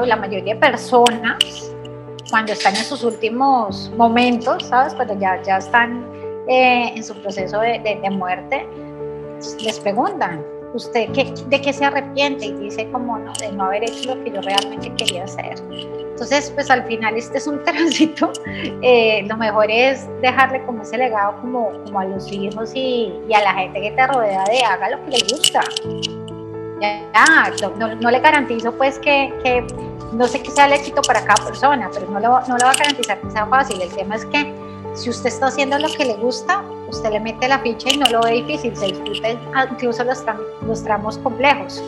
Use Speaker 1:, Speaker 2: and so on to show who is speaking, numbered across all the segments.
Speaker 1: la mayoría de personas, cuando están en sus últimos momentos, ¿sabes? Cuando ya, ya están eh, en su proceso de, de, muerte, les preguntan, ¿usted qué, de qué se arrepiente? Y dice como, no, de no haber hecho lo que yo realmente quería hacer. Entonces, pues al final este es un tránsito. Eh, lo mejor es dejarle como ese legado como, como a los hijos y, a la gente que te rodea de haga lo que le gusta. Ya, no, le garantizo pues que, no sé qué sea el éxito para cada persona, pero no, lo, va a garantizar que sea fácil. El tema es que si usted está haciendo lo que le gusta, usted le mete la ficha y no lo ve difícil, se disfruta incluso los, los tramos complejos.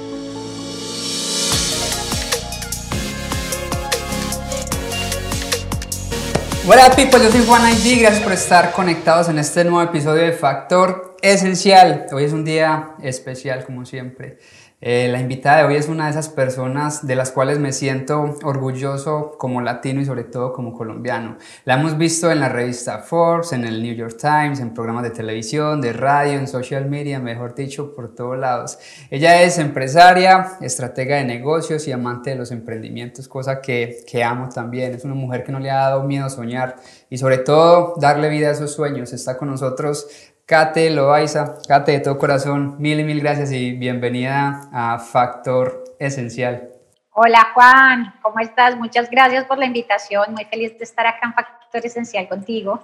Speaker 2: Hola people, yo soy Juan ID, gracias por estar conectados en este nuevo episodio de Factor Esencial. Hoy es un día especial como siempre. Eh, la invitada de hoy es una de esas personas de las cuales me siento orgulloso como latino y sobre todo como colombiano. La hemos visto en la revista Forbes, en el New York Times, en programas de televisión, de radio, en social media, mejor dicho, por todos lados. Ella es empresaria, estratega de negocios y amante de los emprendimientos, cosa que, que amo también. Es una mujer que no le ha dado miedo soñar y sobre todo darle vida a esos sueños. Está con nosotros Kate Loaiza, Kate de todo corazón, mil y mil gracias y bienvenida a Factor Esencial.
Speaker 1: Hola Juan, ¿cómo estás? Muchas gracias por la invitación, muy feliz de estar acá en Factor Esencial contigo.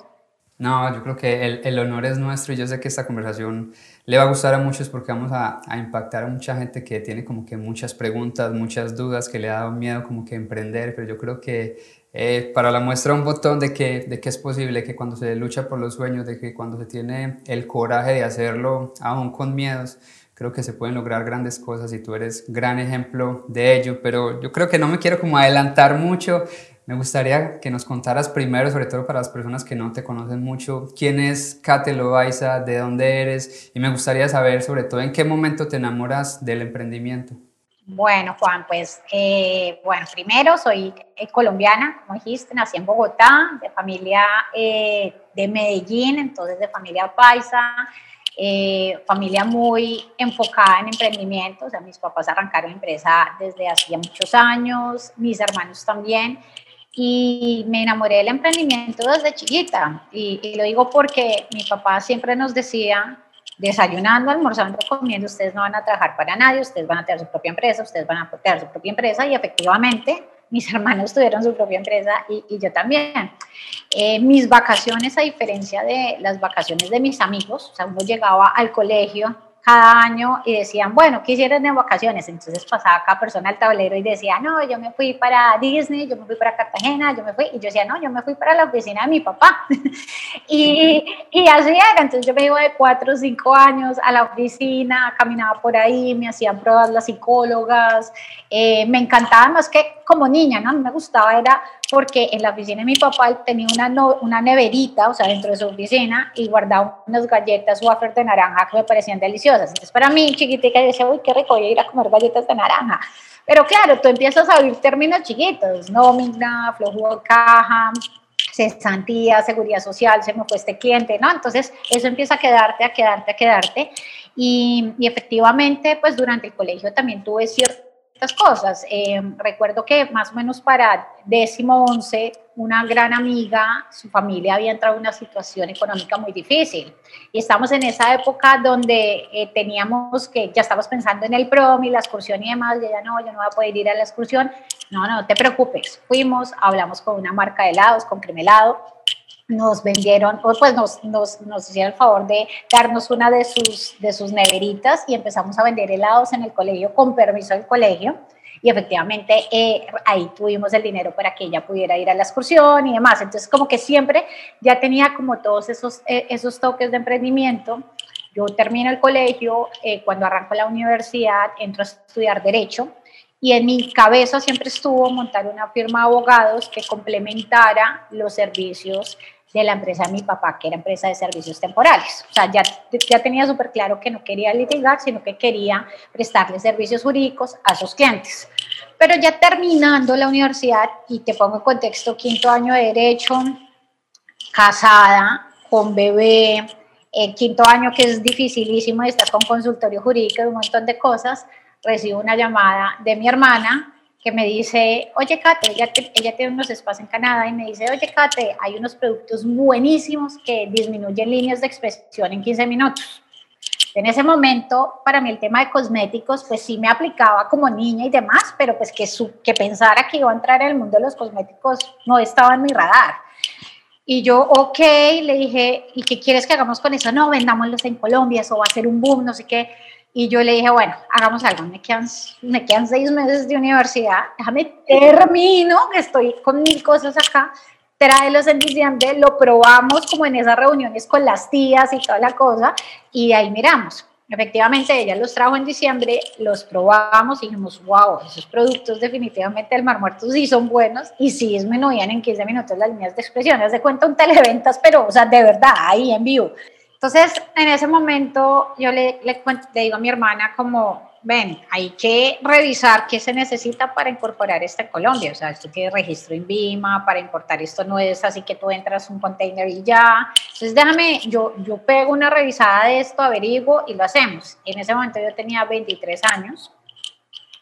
Speaker 2: No, yo creo que el, el honor es nuestro y yo sé que esta conversación le va a gustar a muchos porque vamos a, impactar a mucha gente que tiene como que muchas preguntas, muchas dudas, que le ha dado miedo como que emprender, pero yo creo que eh, para la muestra un botón de que, de que es posible, que cuando se lucha por los sueños, de que cuando se tiene el coraje de hacerlo, aún con miedos, creo que se pueden lograr grandes cosas y tú eres gran ejemplo de ello, pero yo creo que no me quiero como adelantar mucho. Me gustaría que nos contaras primero, sobre todo para las personas que no te conocen mucho, quién es Kate Loaiza, de dónde eres, y me gustaría saber sobre todo en qué momento te enamoras del emprendimiento.
Speaker 1: Bueno, Juan, pues, eh, bueno, primero soy eh, colombiana, como dijiste, nací en Bogotá, de familia eh, de Medellín, entonces de familia paisa, familia muy enfocada en emprendimiento, o sea, mis papás arrancaron empresa desde hacía muchos años, mis hermanos también, y me enamoré del emprendimiento desde chiquita, y lo digo porque mi papá siempre nos decía, desayunando, almorzando, comiendo, ustedes no van a trabajar para nadie, ustedes van a tener su propia empresa, ustedes van a tener su propia empresa y efectivamente mis hermanos tuvieron su propia empresa y, yo también. Eh, mis vacaciones, a diferencia de las vacaciones de mis amigos, o sea, uno llegaba al colegio cada año y decían, bueno, ¿qué hicieron en vacaciones? Entonces pasaba cada persona al tablero y decía, no, yo me fui para Disney, yo me fui para Cartagena, yo me fui, y yo decía, no, yo me fui para la oficina de mi papá. y, y así era, entonces yo me iba de cuatro o cinco años a la oficina, caminaba por ahí, me hacían pruebas las psicólogas, eh, me encantaba más que como niña, ¿no? Me gustaba era porque en la oficina de mi papá tenía una, una neverita, o sea, dentro de su oficina, y guardaba unas galletas wafer de naranja que me parecían deliciosas. Entonces, para mí, chiquitica, yo decía, uy, qué rico, voy a ir a comer galletas de naranja. Pero claro, tú empiezas a oír términos chiquitos, nómina, flujo de caja, cesantía, seguridad social, se me fue este cliente, ¿no? Entonces, eso empieza a quedarte, a quedarte, a quedarte. Y, efectivamente, pues durante el colegio también tuve cierto cosas. Eh, recuerdo que más o menos para décimo once, una gran amiga, su familia había entrado en una situación económica muy difícil. Y estamos en esa época donde eh, teníamos que, ya estábamos pensando en el prom y la excursión y demás, y ella no, yo no voy a poder ir a la excursión. No, no, no te preocupes. Fuimos, hablamos con una marca de helados, con Cremelado, nos vendieron, pues nos, nos, nos, hicieron el favor de darnos una de sus, de sus neveritas y empezamos a vender helados en el colegio con permiso del colegio. Y efectivamente eh, ahí tuvimos el dinero para que ella pudiera ir a la excursión y demás. Entonces como que siempre ya tenía como todos esos, eh, esos toques de emprendimiento. Yo termino el colegio, eh, cuando arranco la universidad entro a estudiar derecho y en mi cabeza siempre estuvo montar una firma de abogados que complementara los servicios de la empresa de mi papá, que era empresa de servicios temporales. O sea, ya, ya tenía súper claro que no quería litigar, sino que quería prestarle servicios jurídicos a sus clientes. Pero ya terminando la universidad, y te pongo en contexto, quinto año de derecho, casada, con bebé, el quinto año que es dificilísimo, estás con consultorio jurídico y un montón de cosas, recibo una llamada de mi hermana que me dice, oye Kate, ella, tiene unos espacios en Canadá y me dice, oye Kate, hay unos productos buenísimos que disminuyen líneas de expresión en 15 minutos. En ese momento, para mí el tema de cosméticos, pues sí me aplicaba como niña y demás, pero pues que, su, que pensara que iba a entrar en el mundo de los cosméticos no estaba en mi radar. Y yo, ok, le dije, ¿y qué quieres que hagamos con eso? No, vendámoslos en Colombia, eso va a ser un boom, no sé qué. Y yo le dije, bueno, hagamos algo, me quedan, me quedan seis meses de universidad, déjame termino, que estoy con mil cosas acá, tráelos en diciembre, lo probamos como en esas reuniones con las tías y toda la cosa, y ahí miramos. Efectivamente, ella los trajo en diciembre, los probamos y dijimos, wow, esos productos definitivamente del Mar Muerto sí son buenos y sí disminuían en 15 minutos las líneas de expresión. Haz de cuenta un televentas, pero, o sea, de verdad, ahí en vivo. Entonces, en ese momento yo le, le, le, digo a mi hermana como, ven, hay que revisar qué se necesita para incorporar esto en Colombia. O sea, esto tiene registro en BIMA, para importar esto no es así que tú entras un container y ya. Entonces, déjame, yo, yo pego una revisada de esto, averiguo y lo hacemos. En ese momento yo tenía 23 años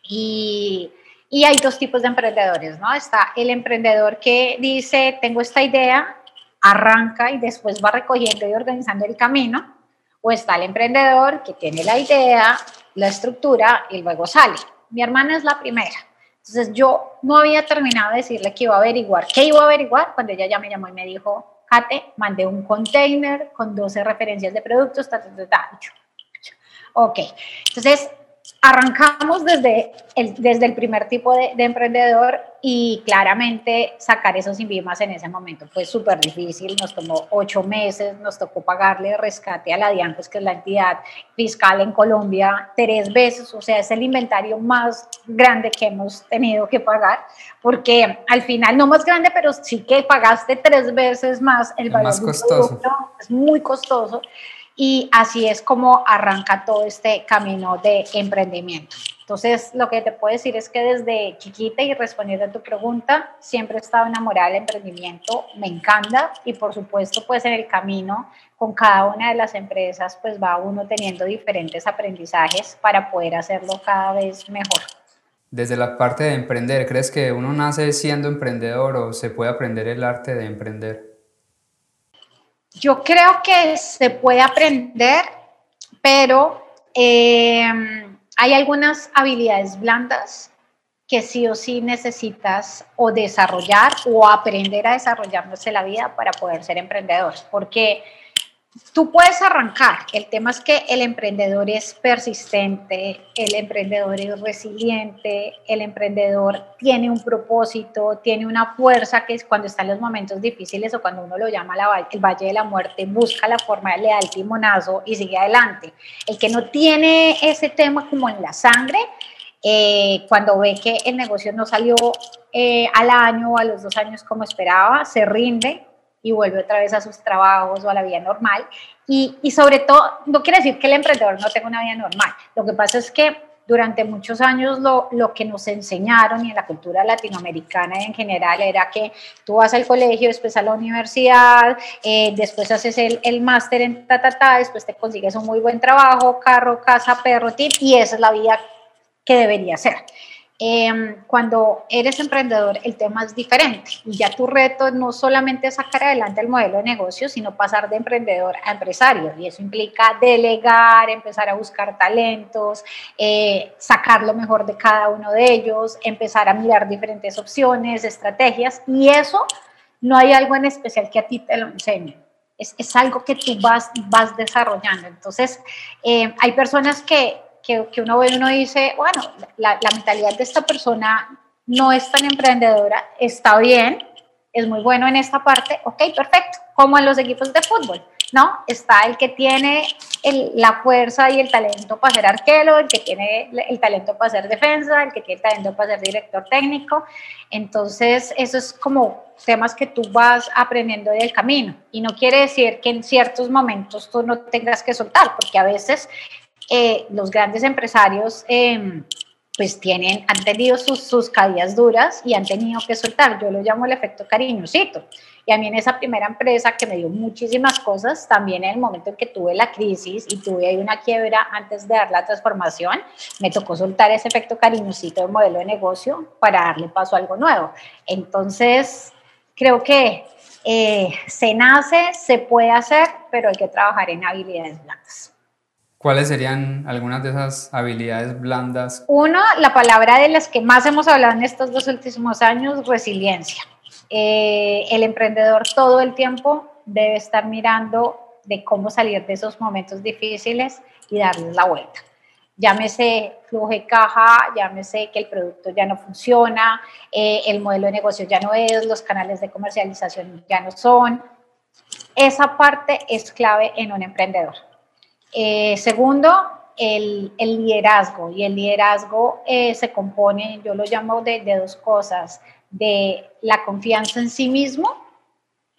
Speaker 1: y... Y hay dos tipos de emprendedores, ¿no? Está el emprendedor que dice, tengo esta idea, arranca y después va recogiendo y organizando el camino, o está el emprendedor que tiene la idea, la estructura y luego sale. Mi hermana es la primera. Entonces yo no había terminado de decirle que iba a averiguar, qué iba a averiguar, cuando ella ya me llamó y me dijo, Kate, mandé un container con 12 referencias de productos, ta, ta, ta. Ok, entonces arrancamos desde el, desde el primer tipo de, de, emprendedor y claramente sacar esos INVIMAS en ese momento fue súper difícil, nos tomó ocho meses, nos tocó pagarle rescate a la DIAN, pues que es la entidad fiscal en Colombia, tres veces, o sea, es el inventario más grande que hemos tenido que pagar, porque al final, no más grande, pero sí que pagaste tres veces más el valor.
Speaker 2: Más costoso.
Speaker 1: es muy costoso y así es como arranca todo este camino de emprendimiento. Entonces, lo que te puedo decir es que desde chiquita y respondiendo a tu pregunta, siempre he estado enamorada del emprendimiento, me encanta y por supuesto, pues en el camino con cada una de las empresas, pues va uno teniendo diferentes aprendizajes para poder hacerlo cada vez mejor.
Speaker 2: Desde la parte de emprender, ¿crees que uno nace siendo emprendedor o se puede aprender el arte de emprender?
Speaker 1: Yo creo que se puede aprender, pero eh, hay algunas habilidades blandas que sí o sí necesitas o desarrollar o aprender a desarrollarnos la vida para poder ser emprendedor, porque tú puedes arrancar. El tema es que el emprendedor es persistente, el emprendedor es resiliente, el emprendedor tiene un propósito, tiene una fuerza que es cuando están los momentos difíciles o cuando uno lo llama la, el Valle de la Muerte, busca la forma le da el timonazo y sigue adelante. El que no tiene ese tema como en la sangre, eh, cuando ve que el negocio no salió eh, al año o a los dos años como esperaba, se rinde y vuelve otra vez a sus trabajos o a la vida normal. Y, y, sobre todo, no quiere decir que el emprendedor no tenga una vida normal. Lo que pasa es que durante muchos años lo, lo que nos enseñaron y en la cultura latinoamericana en general era que tú vas al colegio, después a la universidad, eh, después haces el, el máster en ta, ta, ta, después te consigues un muy buen trabajo, carro, casa, perro, tip, y esa es la vida que debería ser. Eh, cuando eres emprendedor, el tema es diferente y ya tu reto no solamente es sacar adelante el modelo de negocio, sino pasar de emprendedor a empresario. Y eso implica delegar, empezar a buscar talentos, eh, sacar lo mejor de cada uno de ellos, empezar a mirar diferentes opciones, estrategias. Y eso no hay algo en especial que a ti te lo enseñe. Es, es algo que tú vas, vas desarrollando. Entonces, eh, hay personas que que, uno ve uno dice, bueno, la, la, mentalidad de esta persona no es tan emprendedora, está bien, es muy bueno en esta parte, ok, perfecto, como en los equipos de fútbol, ¿no? Está el que tiene el, la fuerza y el talento para ser arquero, el que tiene el talento para ser defensa, el que tiene el talento para ser director técnico. Entonces, eso es como temas que tú vas aprendiendo del camino. Y no quiere decir que en ciertos momentos tú no tengas que soltar, porque a veces eh, los grandes empresarios eh, pues tienen, han tenido sus, sus caídas duras y han tenido que soltar. Yo lo llamo el efecto cariñosito. Y a mí en esa primera empresa que me dio muchísimas cosas, también en el momento en que tuve la crisis y tuve ahí una quiebra antes de dar la transformación, me tocó soltar ese efecto cariñosito de modelo de negocio para darle paso a algo nuevo. Entonces, creo que eh, se nace, se puede hacer, pero hay que trabajar en habilidades blandas.
Speaker 2: ¿Cuáles serían algunas de esas habilidades blandas?
Speaker 1: Uno, la palabra de las que más hemos hablado en estos dos últimos años, resiliencia. Eh, el emprendedor todo el tiempo debe estar mirando de cómo salir de esos momentos difíciles y darles la vuelta. Llámese flujo de caja, llámese que el producto ya no funciona, eh, el modelo de negocio ya no es, los canales de comercialización ya no son. Esa parte es clave en un emprendedor eh, segundo, el, liderazgo. Y el liderazgo eh, se compone, yo lo llamo de, dos cosas, de la confianza en sí mismo,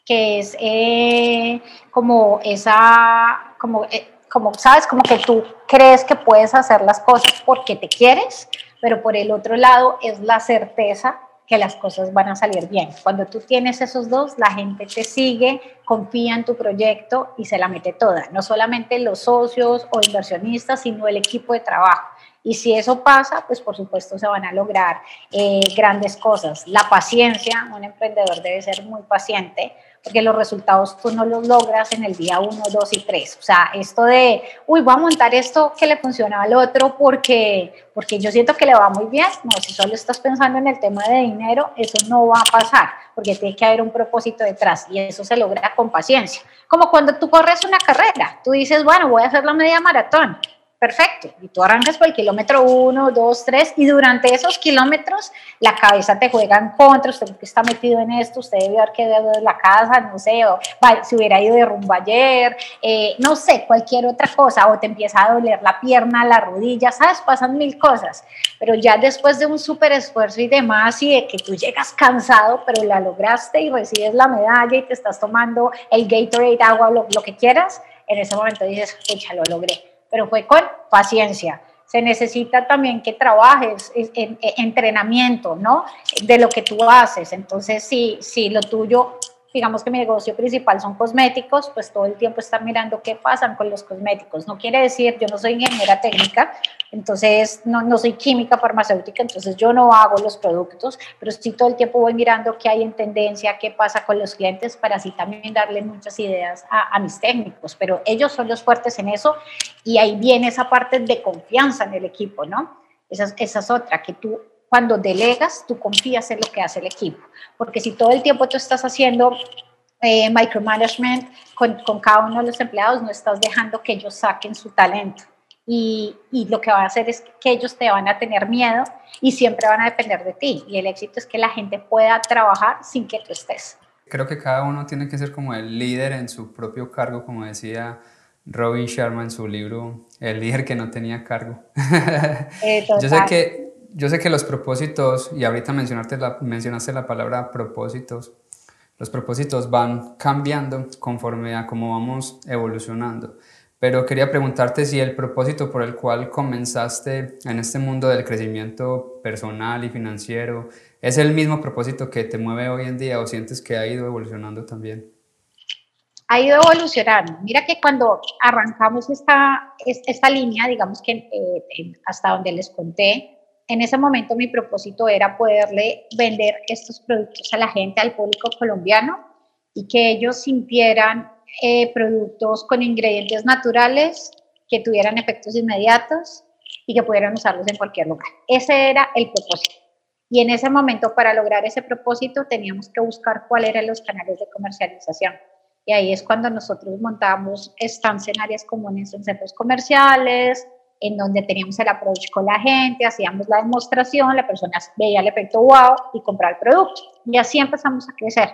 Speaker 1: que es eh, como esa, como, como, sabes, como que tú crees que puedes hacer las cosas porque te quieres, pero por el otro lado es la certeza que las cosas van a salir bien. Cuando tú tienes esos dos, la gente te sigue, confía en tu proyecto y se la mete toda, no solamente los socios o inversionistas, sino el equipo de trabajo. Y si eso pasa, pues por supuesto se van a lograr eh, grandes cosas. La paciencia, un emprendedor debe ser muy paciente porque los resultados tú no los logras en el día 1, 2 y 3. O sea, esto de, uy, voy a montar esto que le funciona al otro porque, porque yo siento que le va muy bien. No, si solo estás pensando en el tema de dinero, eso no va a pasar porque tiene que haber un propósito detrás y eso se logra con paciencia. Como cuando tú corres una carrera, tú dices, bueno, voy a hacer la media maratón perfecto. Y tú arrancas por el kilómetro 1, 2, 3 y durante esos kilómetros la cabeza te juega en contra, usted que está metido en esto, usted debe haber quedado en la casa, no sé, o si hubiera ido de rumbo ayer, eh, no sé, cualquier otra cosa, o te empieza a doler la pierna, la rodilla, ¿sabes? Pasan mil cosas, pero ya después de un súper esfuerzo y demás y de que tú llegas cansado, pero la lograste y recibes la medalla y te estás tomando el Gatorade, agua, lo, lo que quieras, en ese momento dices, pucha, lo logré pero fue con paciencia. Se necesita también que trabajes en, entrenamiento, ¿no? De lo que tú haces. Entonces, si, si lo tuyo digamos que mi negocio principal son cosméticos, pues todo el tiempo está mirando qué pasan con los cosméticos. No quiere decir, yo no soy ingeniera técnica, entonces no, no soy química farmacéutica, entonces yo no hago los productos, pero sí todo el tiempo voy mirando qué hay en tendencia, qué pasa con los clientes, para así también darle muchas ideas a, a mis técnicos, pero ellos son los fuertes en eso y ahí viene esa parte de confianza en el equipo, ¿no? Esa, esa es otra, que tú cuando delegas, tú confías en lo que hace el equipo. Porque si todo el tiempo tú estás haciendo eh, micromanagement con, con, cada uno de los empleados, no estás dejando que ellos saquen su talento. Y, y, lo que va a hacer es que ellos te van a tener miedo y siempre van a depender de ti. Y el éxito es que la gente pueda trabajar sin que tú estés.
Speaker 2: Creo que cada uno tiene que ser como el líder en su propio cargo, como decía Robin Sharma en su libro El líder que no tenía cargo. Eh, Yo sé que yo sé que los propósitos, y ahorita mencionaste la, mencionaste la palabra propósitos, los propósitos van cambiando conforme a cómo vamos evolucionando. Pero quería preguntarte si el propósito por el cual comenzaste en este mundo del crecimiento personal y financiero es el mismo propósito que te mueve hoy en día o sientes que ha ido evolucionando también.
Speaker 1: Ha ido evolucionando. Mira que cuando arrancamos esta, esta línea, digamos que eh, hasta donde les conté, en ese momento mi propósito era poderle vender estos productos a la gente, al público colombiano y que ellos sintieran eh, productos con ingredientes naturales que tuvieran efectos inmediatos y que pudieran usarlos en cualquier lugar. Ese era el propósito. Y en ese momento, para lograr ese propósito, teníamos que buscar cuáles eran los canales de comercialización. Y ahí es cuando nosotros montamos stands en áreas comunes en centros comerciales, en donde teníamos el approach con la gente, hacíamos la demostración, la persona veía el efecto wow y compraba el producto. Y así empezamos a crecer.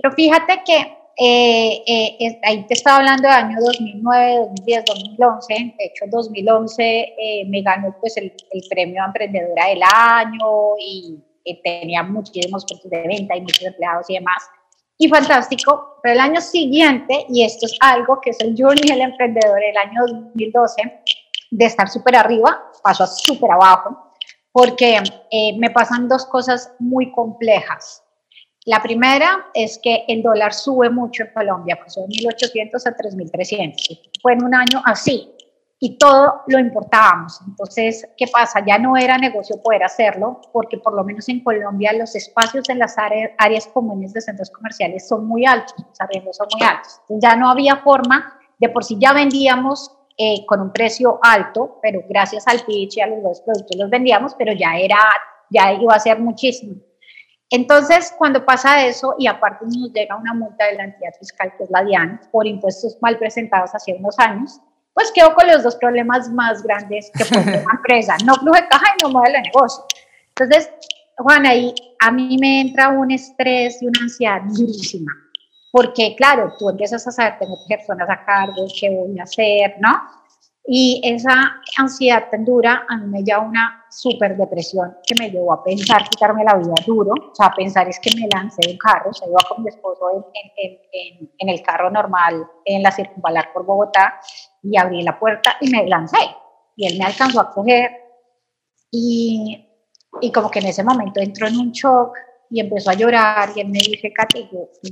Speaker 1: Pero fíjate que eh, eh, ahí te estaba hablando de año 2009, 2010, 2011. De hecho, 2011 eh, me ganó pues el, el, premio Emprendedora del Año y tenía muchísimos puntos de venta y muchos empleados y demás. Y fantástico, pero el año siguiente, y esto es algo que es el Journey del Emprendedor, el año 2012, de estar súper arriba, pasó a súper abajo, porque eh, me pasan dos cosas muy complejas. La primera es que el dólar sube mucho en Colombia, pasó de 1.800 a 3.300. Fue en un año así y todo lo importábamos. Entonces, ¿qué pasa? Ya no era negocio poder hacerlo porque por lo menos en Colombia los espacios en las áreas, comunes de centros comerciales son muy altos, los arriendos son muy altos. ya no había forma, de por sí ya vendíamos eh, con un precio alto, pero gracias al pitch y a los dos productos los vendíamos, pero ya era, ya iba a ser muchísimo. Entonces, cuando pasa eso y aparte nos llega una multa de la entidad fiscal, que es la DIAN, por impuestos mal presentados hace unos años, pues quedo con los dos problemas más grandes que puede una empresa, no flujo de caja y no modelo de negocio. Entonces, Juan, ahí a mí me entra un estrés y una ansiedad durísima porque claro, tú empiezas a saber, tengo personas a cargo, qué voy a hacer, ¿no? Y esa ansiedad tan dura a mí me lleva una súper depresión que me llevó a pensar quitarme la vida duro, o sea, a pensar es que me lancé de un carro, o sea, iba con mi esposo en, en, en, el carro normal en la circunvalar por Bogotá y abrí la puerta y me lancé y él me alcanzó a coger y, y como que en ese momento entró en un shock y empezó a llorar y él me dice, Katy,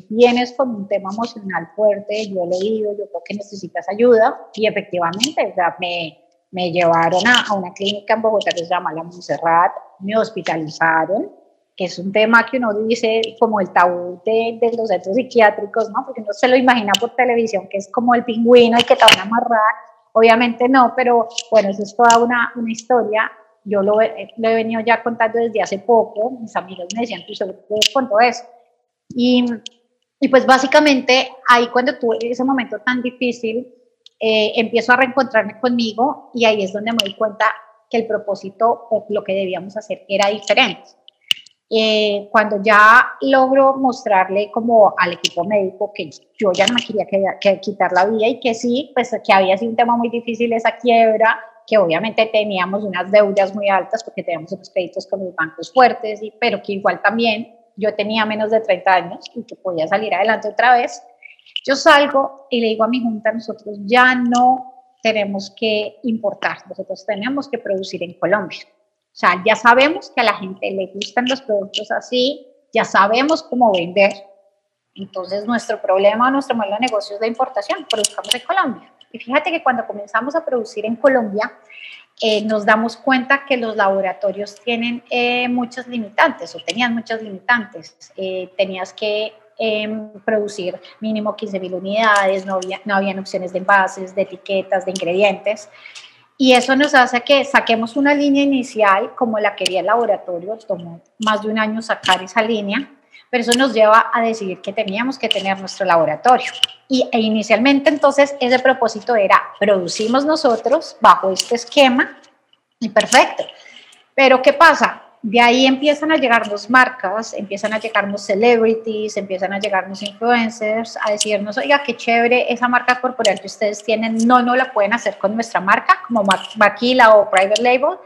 Speaker 1: vienes con un tema emocional fuerte, yo he leído, yo creo que necesitas ayuda y efectivamente, o sea, me, me llevaron a, a, una clínica en Bogotá que se llama La Montserrat, me hospitalizaron, que es un tema que uno dice como el tabú de, de, los centros psiquiátricos, ¿no? Porque uno se lo imagina por televisión, que es como el pingüino y que te van a amarrar, obviamente no, pero bueno, eso es toda una, una historia yo lo, he venido ya contando desde hace poco, mis amigos me decían, tú seguro con todo eso. Y, y, pues básicamente ahí cuando tuve ese momento tan difícil, eh, empiezo a reencontrarme conmigo y ahí es donde me doy cuenta que el propósito o lo que debíamos hacer era diferente. Eh, cuando ya logro mostrarle como al equipo médico que yo ya no me quería que, que quitar la vida y que sí, pues que había sido un tema muy difícil esa quiebra, que obviamente teníamos unas deudas muy altas porque teníamos unos créditos con los bancos fuertes, y, pero que igual también yo tenía menos de 30 años y que podía salir adelante otra vez. Yo salgo y le digo a mi junta, nosotros ya no tenemos que importar, nosotros tenemos que producir en Colombia. O sea, ya sabemos que a la gente le gustan los productos así, ya sabemos cómo vender. Entonces, nuestro problema, nuestro modelo de negocio es de importación, produzcamos en Colombia. Y fíjate que cuando comenzamos a producir en Colombia, eh, nos damos cuenta que los laboratorios tienen eh, muchas limitantes o tenían muchas limitantes. Eh, tenías que em, producir mínimo 15 mil unidades, no, había, no habían opciones de envases, de etiquetas, de ingredientes. Y eso nos hace que saquemos una línea inicial como la quería el laboratorio, tomó más de un año sacar esa línea, pero eso nos lleva a decidir que teníamos que tener nuestro laboratorio. Y e inicialmente entonces ese propósito era producimos nosotros bajo este esquema y perfecto. Pero ¿qué pasa? De ahí empiezan a llegarnos marcas, empiezan a llegarnos celebrities, empiezan a llegarnos influencers a decirnos, oiga, qué chévere esa marca corporal que ustedes tienen, no, no la pueden hacer con nuestra marca, como Maquila o Private Label,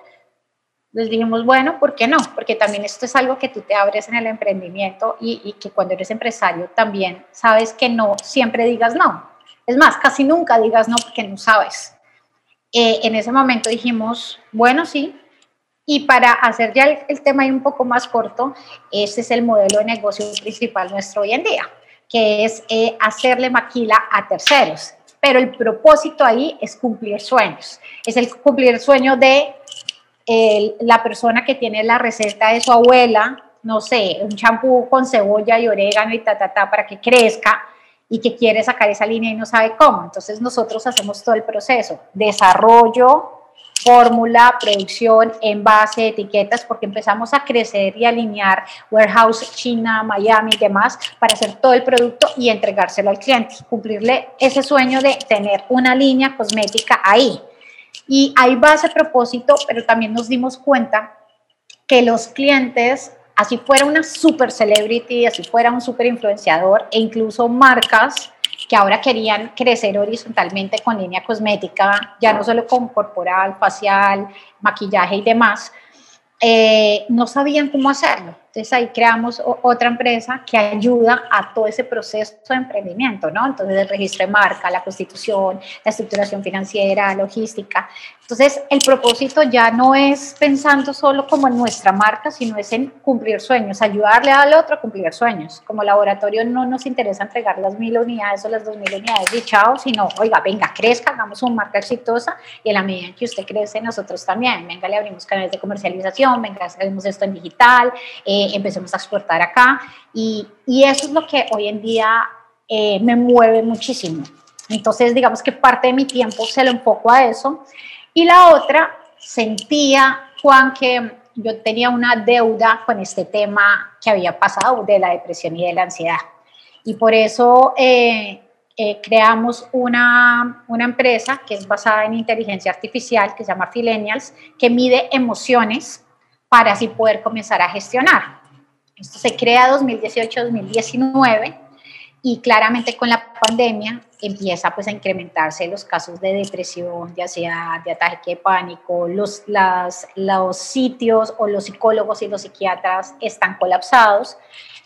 Speaker 1: les dijimos, bueno, ¿por qué no? Porque también esto es algo que tú te abres en el emprendimiento y, que cuando eres empresario también sabes que no siempre digas no. Es más, casi nunca digas no porque no sabes. Eh, en ese momento dijimos, bueno, sí. Y para hacer ya el, tema ahí un poco más corto, este es el modelo de negocio principal nuestro hoy en día, que es eh, hacerle maquila a terceros. Pero el propósito ahí es cumplir sueños. Es el cumplir sueño de la persona que tiene la receta de su abuela, no sé, un champú con cebolla y orégano y ta, ta, ta, para que crezca y que quiere sacar esa línea y no sabe cómo. Entonces nosotros hacemos todo el proceso, desarrollo, fórmula, producción, envase, etiquetas, porque empezamos a crecer y alinear warehouse China, Miami y demás para hacer todo el producto y entregárselo al cliente, cumplirle ese sueño de tener una línea cosmética ahí. Y ahí va ese propósito, pero también nos dimos cuenta que los clientes, así fuera una super celebrity, así fuera un super influenciador e incluso marcas que ahora querían crecer horizontalmente con línea cosmética, ya no solo con corporal, facial, maquillaje y demás, eh, no sabían cómo hacerlo. Entonces ahí creamos otra empresa que ayuda a todo ese proceso de emprendimiento, ¿no? Entonces el registro de marca, la constitución, la estructuración financiera, logística. Entonces el propósito ya no es pensando solo como en nuestra marca, sino es en cumplir sueños, ayudarle al otro a cumplir sueños. Como laboratorio no nos interesa entregar las mil unidades o las dos mil unidades y chao, sino, oiga, venga, crezca, hagamos una marca exitosa y en la medida en que usted crece, nosotros también. Venga, le abrimos canales de comercialización, venga, hacemos esto en digital. Eh, empecemos a exportar acá. Y, y, eso es lo que hoy en día eh, me mueve muchísimo. Entonces, digamos que parte de mi tiempo se lo enfoco a eso. Y la otra, sentía, Juan, que yo tenía una deuda con este tema que había pasado de la depresión y de la ansiedad. Y por eso eh, eh, creamos una, una, empresa que es basada en inteligencia artificial, que se llama Filenials, que mide emociones para así poder comenzar a gestionar. Esto se crea 2018-2019 y claramente con la pandemia empieza pues a incrementarse los casos de depresión, ya sea de ataque de pánico, los, las, los sitios o los psicólogos y los psiquiatras están colapsados.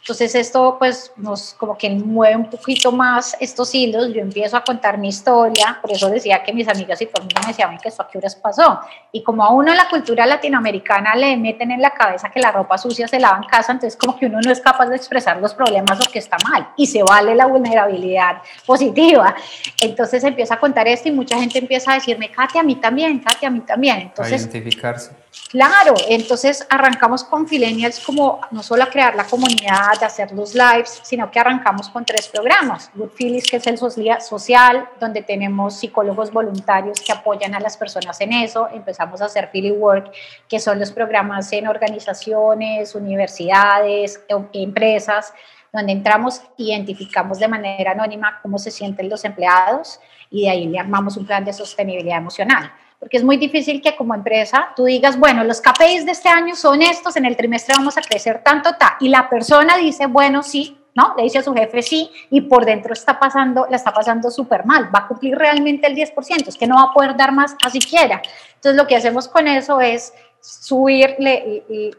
Speaker 1: Entonces esto pues nos como que mueve un poquito más estos hilos, yo empiezo a contar mi historia, por eso decía que mis amigas y todo el mundo me decían que esto a qué horas pasó. Y como a uno en la cultura latinoamericana le meten en la cabeza que la ropa sucia se lava en casa, entonces como que uno no es capaz de expresar los problemas o que está mal y se vale la vulnerabilidad positiva. Entonces empiezo a contar esto y mucha gente empieza a decirme, Katia, a mí también, Katia, a mí también. Entonces,
Speaker 2: a identificarse.
Speaker 1: Claro, entonces arrancamos con Filenials como no solo a crear la comunidad, a hacer los lives, sino que arrancamos con tres programas. Good Feelings, que es el social, donde tenemos psicólogos voluntarios que apoyan a las personas en eso. Empezamos a hacer Feeling Work, que son los programas en organizaciones, universidades, em, empresas, donde entramos, identificamos de manera anónima cómo se sienten los empleados y de ahí le armamos un plan de sostenibilidad emocional porque es muy difícil que como empresa tú digas, bueno, los KPIs de este año son estos, en el trimestre vamos a crecer tanto, ta, y la persona dice, bueno, sí, ¿no? Le dice a su jefe sí, y por dentro está pasando, la está pasando súper mal, va a cumplir realmente el 10%, es que no va a poder dar más a siquiera. Entonces lo que hacemos con eso es subir,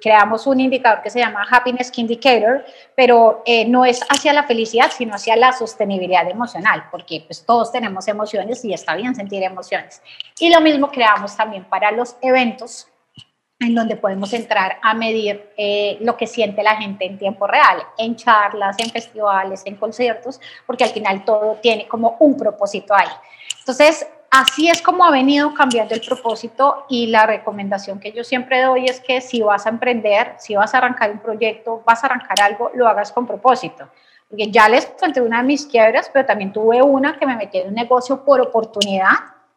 Speaker 1: creamos un indicador que se llama Happiness Indicator, pero eh, no es hacia la felicidad, sino hacia la sostenibilidad emocional, porque pues todos tenemos emociones y está bien sentir emociones. Y lo mismo creamos también para los eventos, en donde podemos entrar a medir eh, lo que siente la gente en tiempo real, en charlas, en festivales, en conciertos, porque al final todo tiene como un propósito ahí. Entonces, así es como ha venido cambiando el propósito y la recomendación que yo siempre doy es que si vas a emprender, si vas a arrancar un proyecto, vas a arrancar algo, lo hagas con propósito. Porque ya les conté una de mis quiebras, pero también tuve una que me metí en un negocio por oportunidad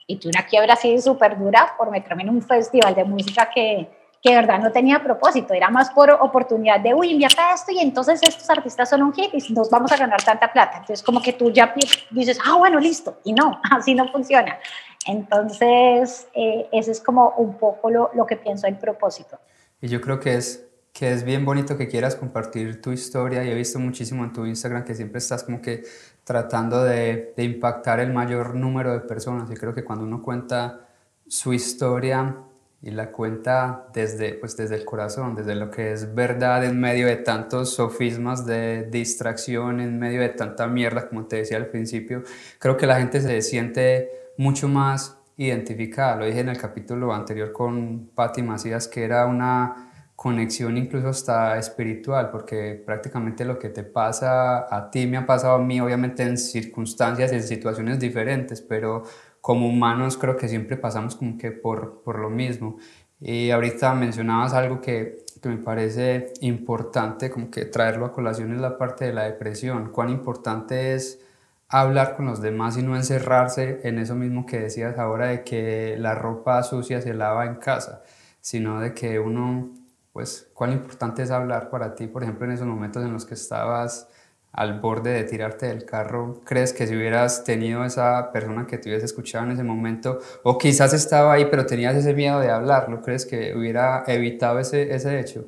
Speaker 1: y tuve una quiebra así súper dura por meterme en un festival de música que, que de verdad no tenía propósito, era más por oportunidad de, uy, invierte esto y entonces estos artistas son un hit y nos vamos a ganar tanta plata. Entonces como que tú ya dices, ah, bueno, listo, y no, así no funciona. Entonces, eh, ese es como un poco lo, lo que pienso del propósito.
Speaker 2: Y yo creo que es, que es bien bonito que quieras compartir tu historia y he visto muchísimo en tu Instagram que siempre estás como que tratando de, de impactar el mayor número de personas y creo que cuando uno cuenta su historia y la cuenta desde, pues desde el corazón, desde lo que es verdad en medio de tantos sofismas de distracción, en medio de tanta mierda, como te decía al principio, creo que la gente se siente mucho más identificada. Lo dije en el capítulo anterior con Patti Macías, que era una conexión incluso hasta espiritual, porque prácticamente lo que te pasa a ti me ha pasado a mí, obviamente en circunstancias en situaciones diferentes, pero como humanos creo que siempre pasamos como que por, por lo mismo. Y ahorita mencionabas algo que, que, me parece importante, como que traerlo a colación es la parte de la depresión. Cuán importante es hablar con los demás y no encerrarse en eso mismo que decías ahora de que la ropa sucia se lava en casa, sino de que uno, pues, cuán importante es hablar para ti, por ejemplo, en esos momentos en los que estabas al borde de tirarte del carro, ¿crees que si hubieras tenido esa persona que te hubiese escuchado en ese momento, o quizás estaba ahí pero tenías ese miedo de hablarlo, crees que hubiera evitado ese, ese hecho?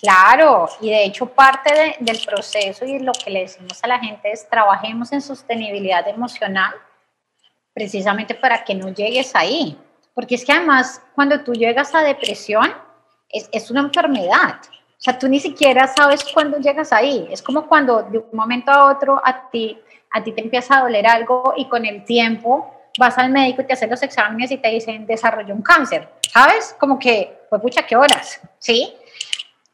Speaker 1: Claro, y de hecho parte del proceso y lo que le decimos a la gente es trabajemos en sostenibilidad emocional precisamente para que no llegues ahí, porque es que además cuando tú llegas a depresión es, es una enfermedad, o sea, tú ni siquiera sabes cuándo llegas ahí. Es como cuando de un momento a otro a ti, a ti te empieza a doler algo y con el tiempo vas al médico y te hacen los exámenes y te dicen desarrolló un cáncer, ¿sabes? Como que, pues pucha, ¿qué horas? ¿Sí?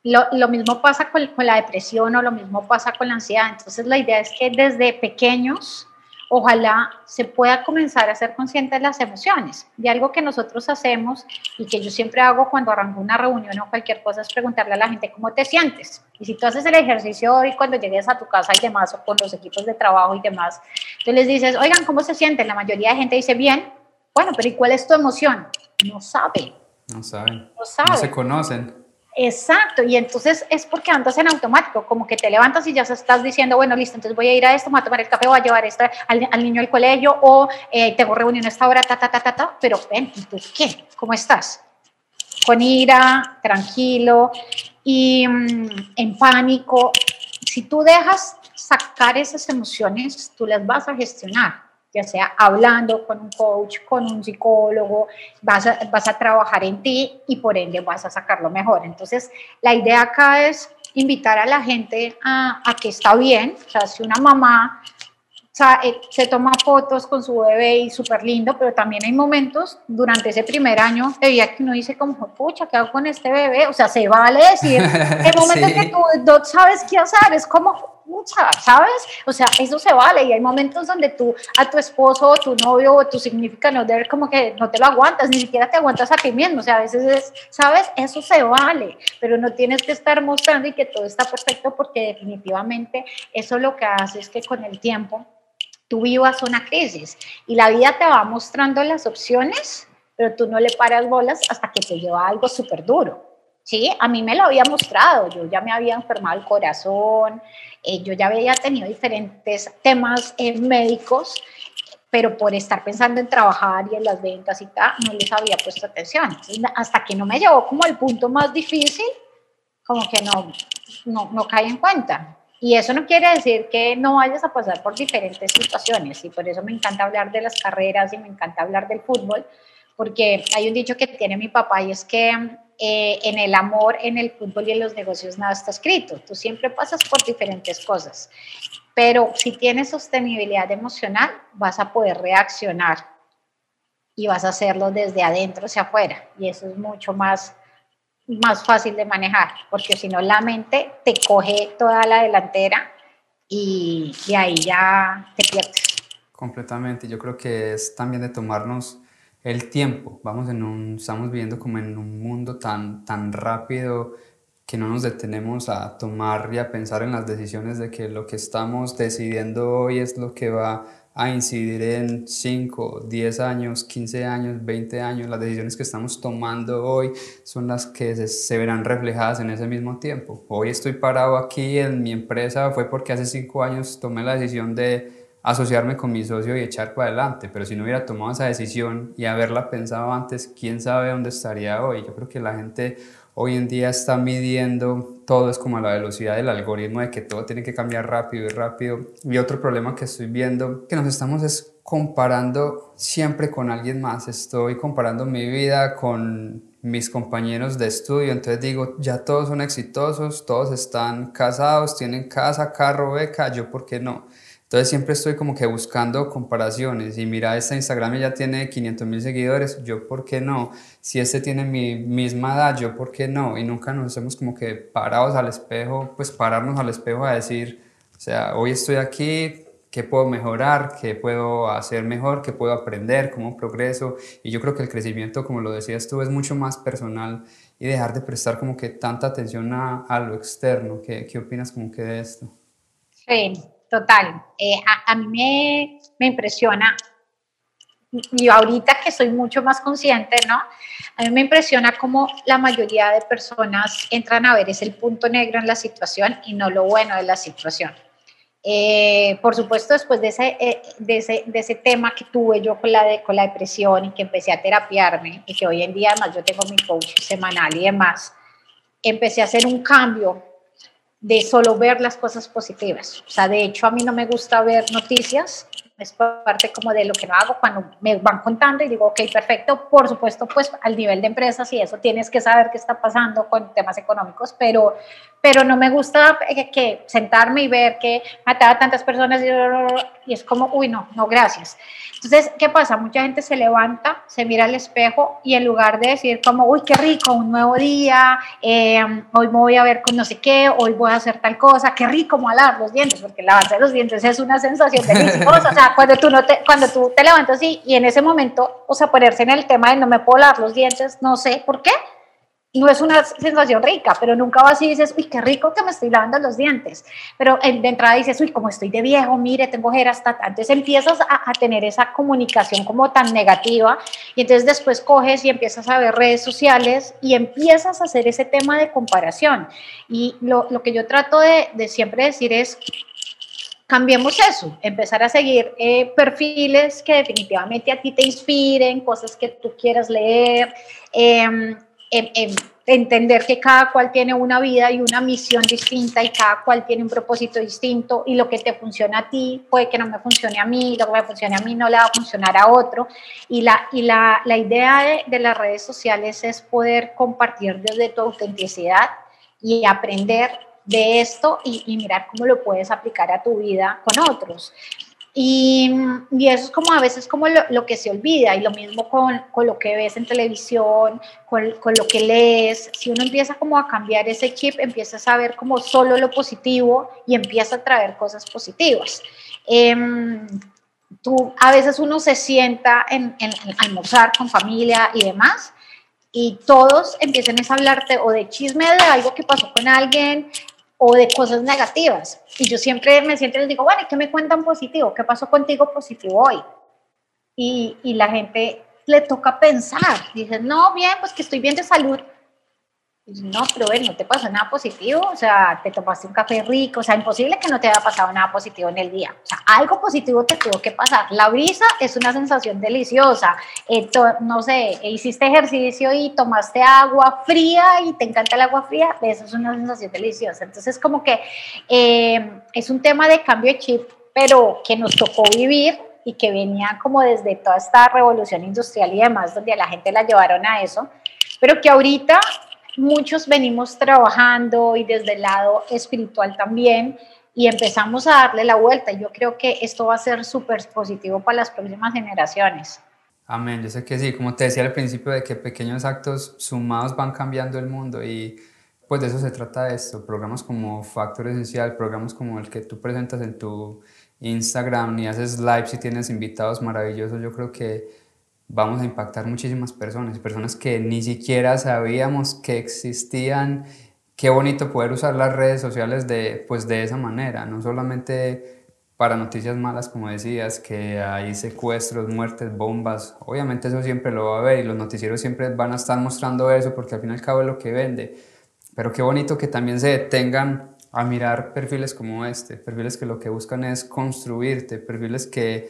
Speaker 1: Lo, lo mismo pasa con, con la depresión o lo mismo pasa con la ansiedad. Entonces la idea es que desde pequeños ojalá se pueda comenzar a ser consciente de las emociones. Y algo que nosotros hacemos y que yo siempre hago cuando arranco una reunión o cualquier cosa es preguntarle a la gente cómo te sientes. Y si tú haces el ejercicio hoy cuando llegues a tu casa y demás, o con los equipos de trabajo y demás, tú les dices, oigan, ¿cómo se sienten? La mayoría de gente dice, bien. Bueno, pero ¿y cuál es tu emoción? No sabe.
Speaker 2: No saben. No saben. No se conocen.
Speaker 1: Exacto, y entonces es porque andas en automático, como que te levantas y ya estás diciendo, bueno, listo, entonces voy a ir a esto, voy a tomar el café, voy a llevar esto al, niño al colegio o eh, tengo reunión a esta hora, ta, ta, ta, ta, ta, pero ven, ¿y tú qué? ¿Cómo estás? Con ira, tranquilo y mm, en pánico. Si tú dejas sacar esas emociones, tú las vas a gestionar ya sea hablando con un coach, con un psicólogo, vas a, vas a trabajar en ti y por ende vas a sacarlo mejor. Entonces, la idea acá es invitar a la gente a, a que está bien, o sea, si una mamá eh, se toma fotos con su bebé y súper lindo, pero también hay momentos durante ese primer año de vida que uno dice como, pucha, ¿qué hago con este bebé? O sea, se vale decir, el momento que tú no sabes qué hacer, es como, mucha, ¿sabes? O sea, eso se vale y hay momentos donde tú a tu esposo o tu novio o tu significado other como que no te lo aguantas, ni siquiera te aguantas a ti mismo, o sea, a veces es, ¿sabes? Eso se vale, pero no tienes que estar mostrando y que todo está perfecto porque definitivamente eso lo que hace es que con el tiempo tú vivas una crisis y la vida te va mostrando las opciones, pero tú no le paras bolas hasta que te lleva algo súper duro. Sí, a mí me lo había mostrado, yo ya me había enfermado el corazón, eh, yo ya había tenido diferentes temas eh, médicos, pero por estar pensando en trabajar y en las ventas y tal, no les había puesto atención. hasta que no me llevó como el punto más difícil, como que no, no, no caí en cuenta. Y eso no quiere decir que no vayas a pasar por diferentes situaciones, y por eso me encanta hablar de las carreras y me encanta hablar del fútbol, porque hay un dicho que tiene mi papá y es que eh, en el amor, en el fútbol y en los negocios nada está escrito. Tú siempre pasas por diferentes cosas, pero si tienes sostenibilidad emocional, vas a poder reaccionar y vas a hacerlo desde adentro hacia afuera. Y eso es mucho más, más fácil de manejar, porque si no la mente te coge toda la delantera y, y ahí ya te pierdes.
Speaker 2: Completamente. Yo creo que es también de tomarnos el tiempo. Vamos en un, estamos viviendo como en un mundo tan, tan rápido que no nos detenemos a tomar y a pensar en las decisiones de que lo que estamos decidiendo hoy es lo que va a incidir en 5, 10 años, 15 años, 20 años. Las decisiones que estamos tomando hoy son las que se, se, verán reflejadas en ese mismo tiempo. Hoy estoy parado aquí en mi empresa, fue porque hace 5 años tomé la decisión de asociarme con mi socio y echar para adelante, pero si no hubiera tomado esa decisión y haberla pensado antes, quién sabe dónde estaría hoy. Yo creo que la gente hoy en día está midiendo todo es como a la velocidad del algoritmo de que todo tiene que cambiar rápido y rápido. Y otro problema que estoy viendo que nos estamos es comparando siempre con alguien más. Estoy comparando mi vida con mis compañeros de estudio, entonces digo, ya todos son exitosos, todos están casados, tienen casa, carro, beca, yo por qué no. Entonces siempre estoy como que buscando comparaciones y mira, esta Instagram ya tiene 500 mil seguidores, yo por qué no, si este tiene mi misma edad, yo por qué no, y nunca nos hacemos como que parados al espejo, pues pararnos al espejo a decir, o sea, hoy estoy aquí, qué puedo mejorar, qué puedo hacer mejor, qué puedo aprender, cómo progreso, y yo creo que el crecimiento, como lo decías tú, es mucho más personal y dejar de prestar como que tanta atención a, a lo externo, ¿Qué, ¿qué opinas como que de esto?
Speaker 1: Sí, total. Eh, a, mí me, me, impresiona, y ahorita que soy mucho más consciente, ¿no? A mí me impresiona cómo la mayoría de personas entran a ver ese el punto negro en la situación y no lo bueno de la situación. Eh, por supuesto, después de ese, eh, de, ese, de ese, tema que tuve yo con la, de, con la depresión y que empecé a terapiarme y que hoy en día además yo tengo mi coach semanal y demás, empecé a hacer un cambio de solo ver las cosas positivas. O sea, de hecho a mí no me gusta ver noticias es parte como de lo que no hago cuando me van contando y digo, ok, perfecto, por supuesto, pues al nivel de empresas y eso tienes que saber qué está pasando con temas económicos, pero, pero no me gusta que, sentarme y ver que mataba a tantas personas y, es como, uy, no, no, gracias. Entonces, ¿qué pasa? Mucha gente se levanta, se mira al espejo y en lugar de decir como, uy, qué rico, un nuevo día, eh, hoy me voy a ver con no sé qué, hoy voy a hacer tal cosa, qué rico lavar los dientes, porque lavarse los dientes es una sensación deliciosa, o sea, cuando tú, no te, cuando tú te levantas así y en ese momento, o sea, ponerse en el tema de no me puedo lavar los dientes, no sé por qué, no es una sensación rica, pero nunca vas y dices, uy, qué rico que me estoy lavando los dientes. Pero de entrada dices, uy, como estoy de viejo, mire, tengo ojeras, entonces empiezas a, a, tener esa comunicación como tan negativa y entonces después coges y empiezas a ver redes sociales y empiezas a hacer ese tema de comparación. Y lo, lo que yo trato de, de siempre decir es, cambiemos eso, empezar a seguir eh, perfiles que definitivamente a ti te inspiren, cosas que tú quieras leer, eh, entender que cada cual tiene una vida y una misión distinta y cada cual tiene un propósito distinto y lo que te funciona a ti puede que no me funcione a mí, lo que me funcione a mí no le va a funcionar a otro. Y la, y la, la idea de, de las redes sociales es poder compartir desde tu autenticidad y aprender de esto y, mirar cómo lo puedes aplicar a tu vida con otros. Y, y, eso es como a veces como lo, que se olvida y lo mismo con, con lo que ves en televisión, con, con, lo que lees. Si uno empieza como a cambiar ese chip, empiezas a ver como solo lo positivo y empieza a traer cosas positivas. Eh, tú, a veces uno se sienta en, en, en, almorzar con familia y demás y todos empiezan a hablarte o de chisme de algo que pasó con alguien o de cosas negativas. Y yo siempre me siento y les digo, bueno, ¿qué me cuentan positivo? ¿Qué pasó contigo positivo hoy? Y, y la gente le toca pensar. Dicen, no, bien, pues que estoy bien de salud. No, bueno, no te pasó nada positivo, o sea, te tomaste un café rico, o sea, imposible que no te haya pasado nada positivo en el día. O sea, algo positivo te tuvo que pasar. La brisa es una sensación deliciosa. no sé, hiciste ejercicio y tomaste agua fría y te encanta el agua fría, eso es una sensación deliciosa. Entonces, como que eh, es un tema de cambio de chip, pero que nos tocó vivir y que venía como desde toda esta revolución industrial y demás, donde a la gente la llevaron a eso, pero que ahorita muchos venimos trabajando y desde el lado espiritual también y empezamos a darle la vuelta. Yo creo que esto va a ser súper positivo para las próximas generaciones.
Speaker 2: Amén, yo sé que sí, como te decía al principio, de que pequeños actos sumados van cambiando el mundo y pues de eso se trata esto, programas como Factor Esencial, programas como el que tú presentas en tu Instagram y haces lives y tienes invitados maravillosos, yo creo que vamos a impactar muchísimas personas, personas que ni siquiera sabíamos que existían. Qué bonito poder usar las redes sociales de, pues de esa manera, no solamente para noticias malas, como decías, que hay secuestros, muertes, bombas. Obviamente eso siempre lo va a ver y los noticieros siempre van a estar mostrando eso porque al fin y al cabo es lo que vende. Pero qué bonito que también se detengan a mirar perfiles como este, perfiles que lo que buscan es construirte, perfiles que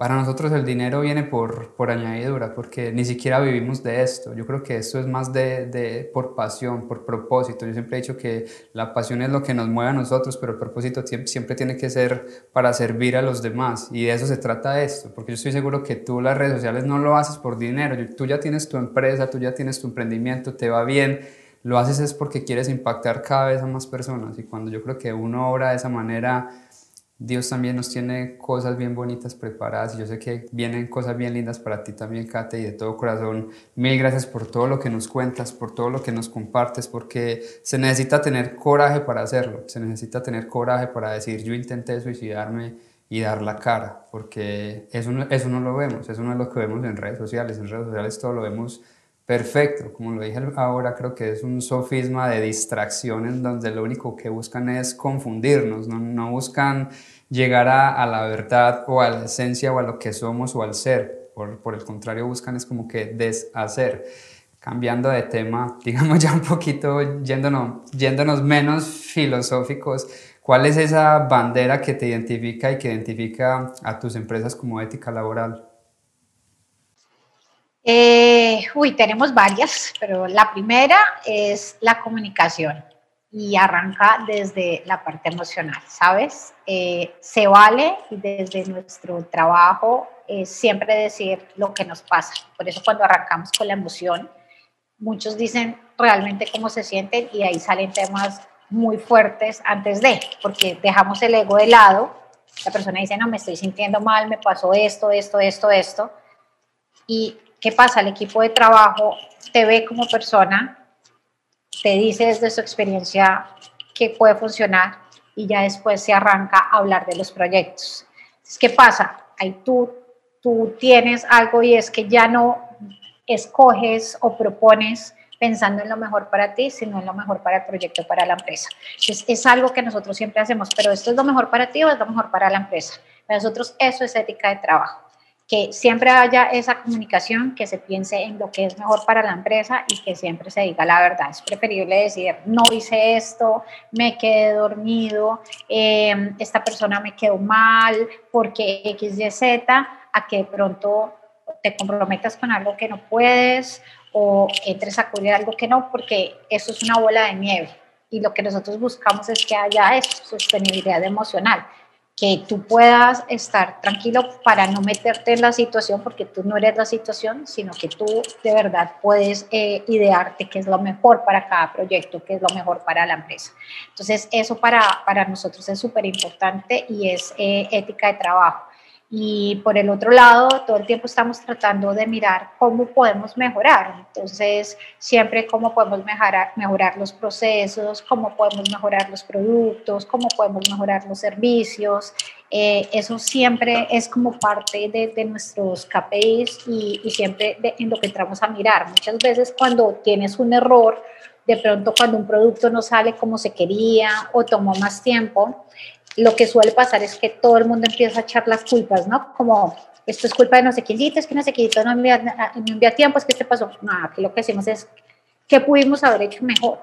Speaker 2: para nosotros el dinero viene por, por añadidura, porque ni siquiera vivimos de esto. Yo creo que esto es más de, de, por pasión, por propósito. Yo siempre he dicho que la pasión es lo que nos mueve a nosotros, pero el propósito siempre tiene que ser para servir a los demás. Y de eso se trata esto, porque yo estoy seguro que tú las redes sociales no lo haces por dinero. Tú ya tienes tu empresa, tú ya tienes tu emprendimiento, te va bien. Lo haces es porque quieres impactar cada vez a más personas. Y cuando yo creo que uno obra de esa manera, Dios también nos tiene cosas bien bonitas preparadas y yo sé que vienen cosas bien lindas para ti también, Kate, y de todo corazón, mil gracias por todo lo que nos cuentas, por todo lo que nos compartes, porque se necesita tener coraje para hacerlo, se necesita tener coraje para decir yo intenté suicidarme y dar la cara, porque eso no, eso no lo vemos, eso no es lo que vemos en redes sociales, en redes sociales todo lo vemos perfecto, como lo dije ahora, creo que es un sofisma de distracciones donde lo único que buscan es confundirnos, no, no buscan llegar a, a, la verdad o a la esencia o a lo que somos o al ser, por, por el contrario buscan es como que deshacer. Cambiando de tema, digamos ya un poquito yéndonos, yéndonos menos filosóficos, ¿cuál es esa bandera que te identifica y que identifica a tus empresas como ética laboral?
Speaker 1: Eh, uy, tenemos varias, pero la primera es la comunicación. y arranca desde la parte emocional, ¿sabes? Eh, se vale y desde nuestro trabajo siempre decir lo que nos pasa. Por eso cuando arrancamos con la emoción, muchos dicen realmente cómo se sienten y ahí salen temas muy fuertes antes de, porque dejamos el ego de lado, la persona dice, no, me estoy sintiendo mal, me pasó esto, esto, esto, esto, y ¿qué pasa? El equipo de trabajo te ve como persona, te dice desde su experiencia que puede funcionar y ya después se arranca a hablar de los proyectos. ¿qué pasa? Ahí tú, tú tienes algo y es que ya no escoges o propones pensando en lo mejor para ti, sino en lo mejor para el proyecto, para la empresa. Entonces, es algo que nosotros siempre hacemos, pero esto es lo mejor para ti o es lo mejor para la empresa. Para nosotros eso es ética de trabajo, que siempre haya esa comunicación, que se piense en lo que es mejor para la empresa y que siempre se diga la verdad. Es preferible decir, no hice esto, me quedé dormido, eh, esta persona me quedó mal porque X, Y, Z, a que de pronto te comprometas con algo que no puedes o entres a cubrir algo que no, porque eso es una bola de nieve. Y lo que nosotros buscamos es que haya eso, sostenibilidad emocional, que tú puedas estar tranquilo para no meterte en la situación, porque tú no eres la situación, sino que tú de verdad puedes eh, idearte qué es lo mejor para cada proyecto, qué es lo mejor para la empresa. Entonces, eso para, para nosotros es súper importante y es eh, ética de trabajo. Y por el otro lado, todo el tiempo estamos tratando de mirar cómo podemos mejorar. Entonces, siempre cómo podemos mejorar, mejorar los procesos, cómo podemos mejorar los productos, cómo podemos mejorar los servicios. Eh, eso siempre es como parte de, de nuestros KPIs y, y siempre en lo que entramos a mirar. Muchas veces cuando tienes un error, de pronto cuando un producto no sale como se quería o tomó más tiempo, lo que suele pasar es que todo el mundo empieza a echar las culpas, ¿no? Como, esto es culpa de no sé quién, es que no sé quién, no envía, envía tiempo, es que te pasó. No, aquí lo que decimos es, ¿qué pudimos haber hecho mejor?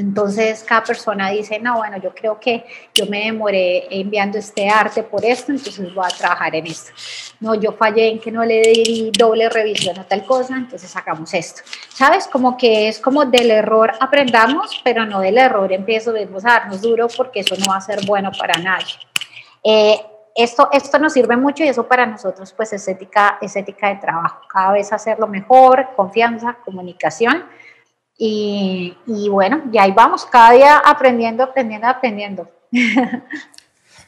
Speaker 1: Entonces cada persona dice, no, bueno, yo creo que yo me demoré enviando este arte por esto, entonces voy a trabajar en esto. No, yo fallé en que no le di doble revisión a tal cosa, entonces sacamos esto. ¿Sabes? Como que es como del error aprendamos, pero no del error empiezo a darnos duro porque eso no va a ser bueno para nadie. Eh, esto, esto nos sirve mucho y eso para nosotros pues es ética, es ética de trabajo. Cada vez hacerlo mejor, confianza, comunicación y, bueno, y ahí vamos, cada día aprendiendo, aprendiendo, aprendiendo.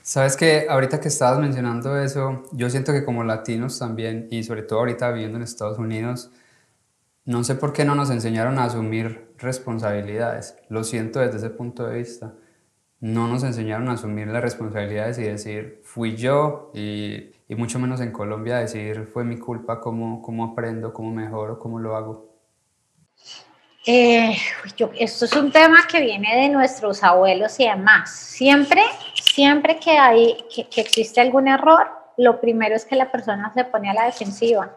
Speaker 2: Sabes que ahorita que estabas mencionando eso, yo siento que como latinos también, y sobre todo ahorita viviendo en Estados Unidos, no sé por qué no nos enseñaron a asumir responsabilidades. Lo siento desde ese punto de vista. No nos enseñaron a asumir las responsabilidades y decir, fui yo, y, mucho menos en Colombia decir, fue mi culpa, cómo, cómo aprendo, cómo mejoro, cómo lo hago.
Speaker 1: Eh, esto es un tema que viene de nuestros abuelos y demás. Siempre, siempre que, hay, que, existe algún error, lo primero es que la persona se pone a la defensiva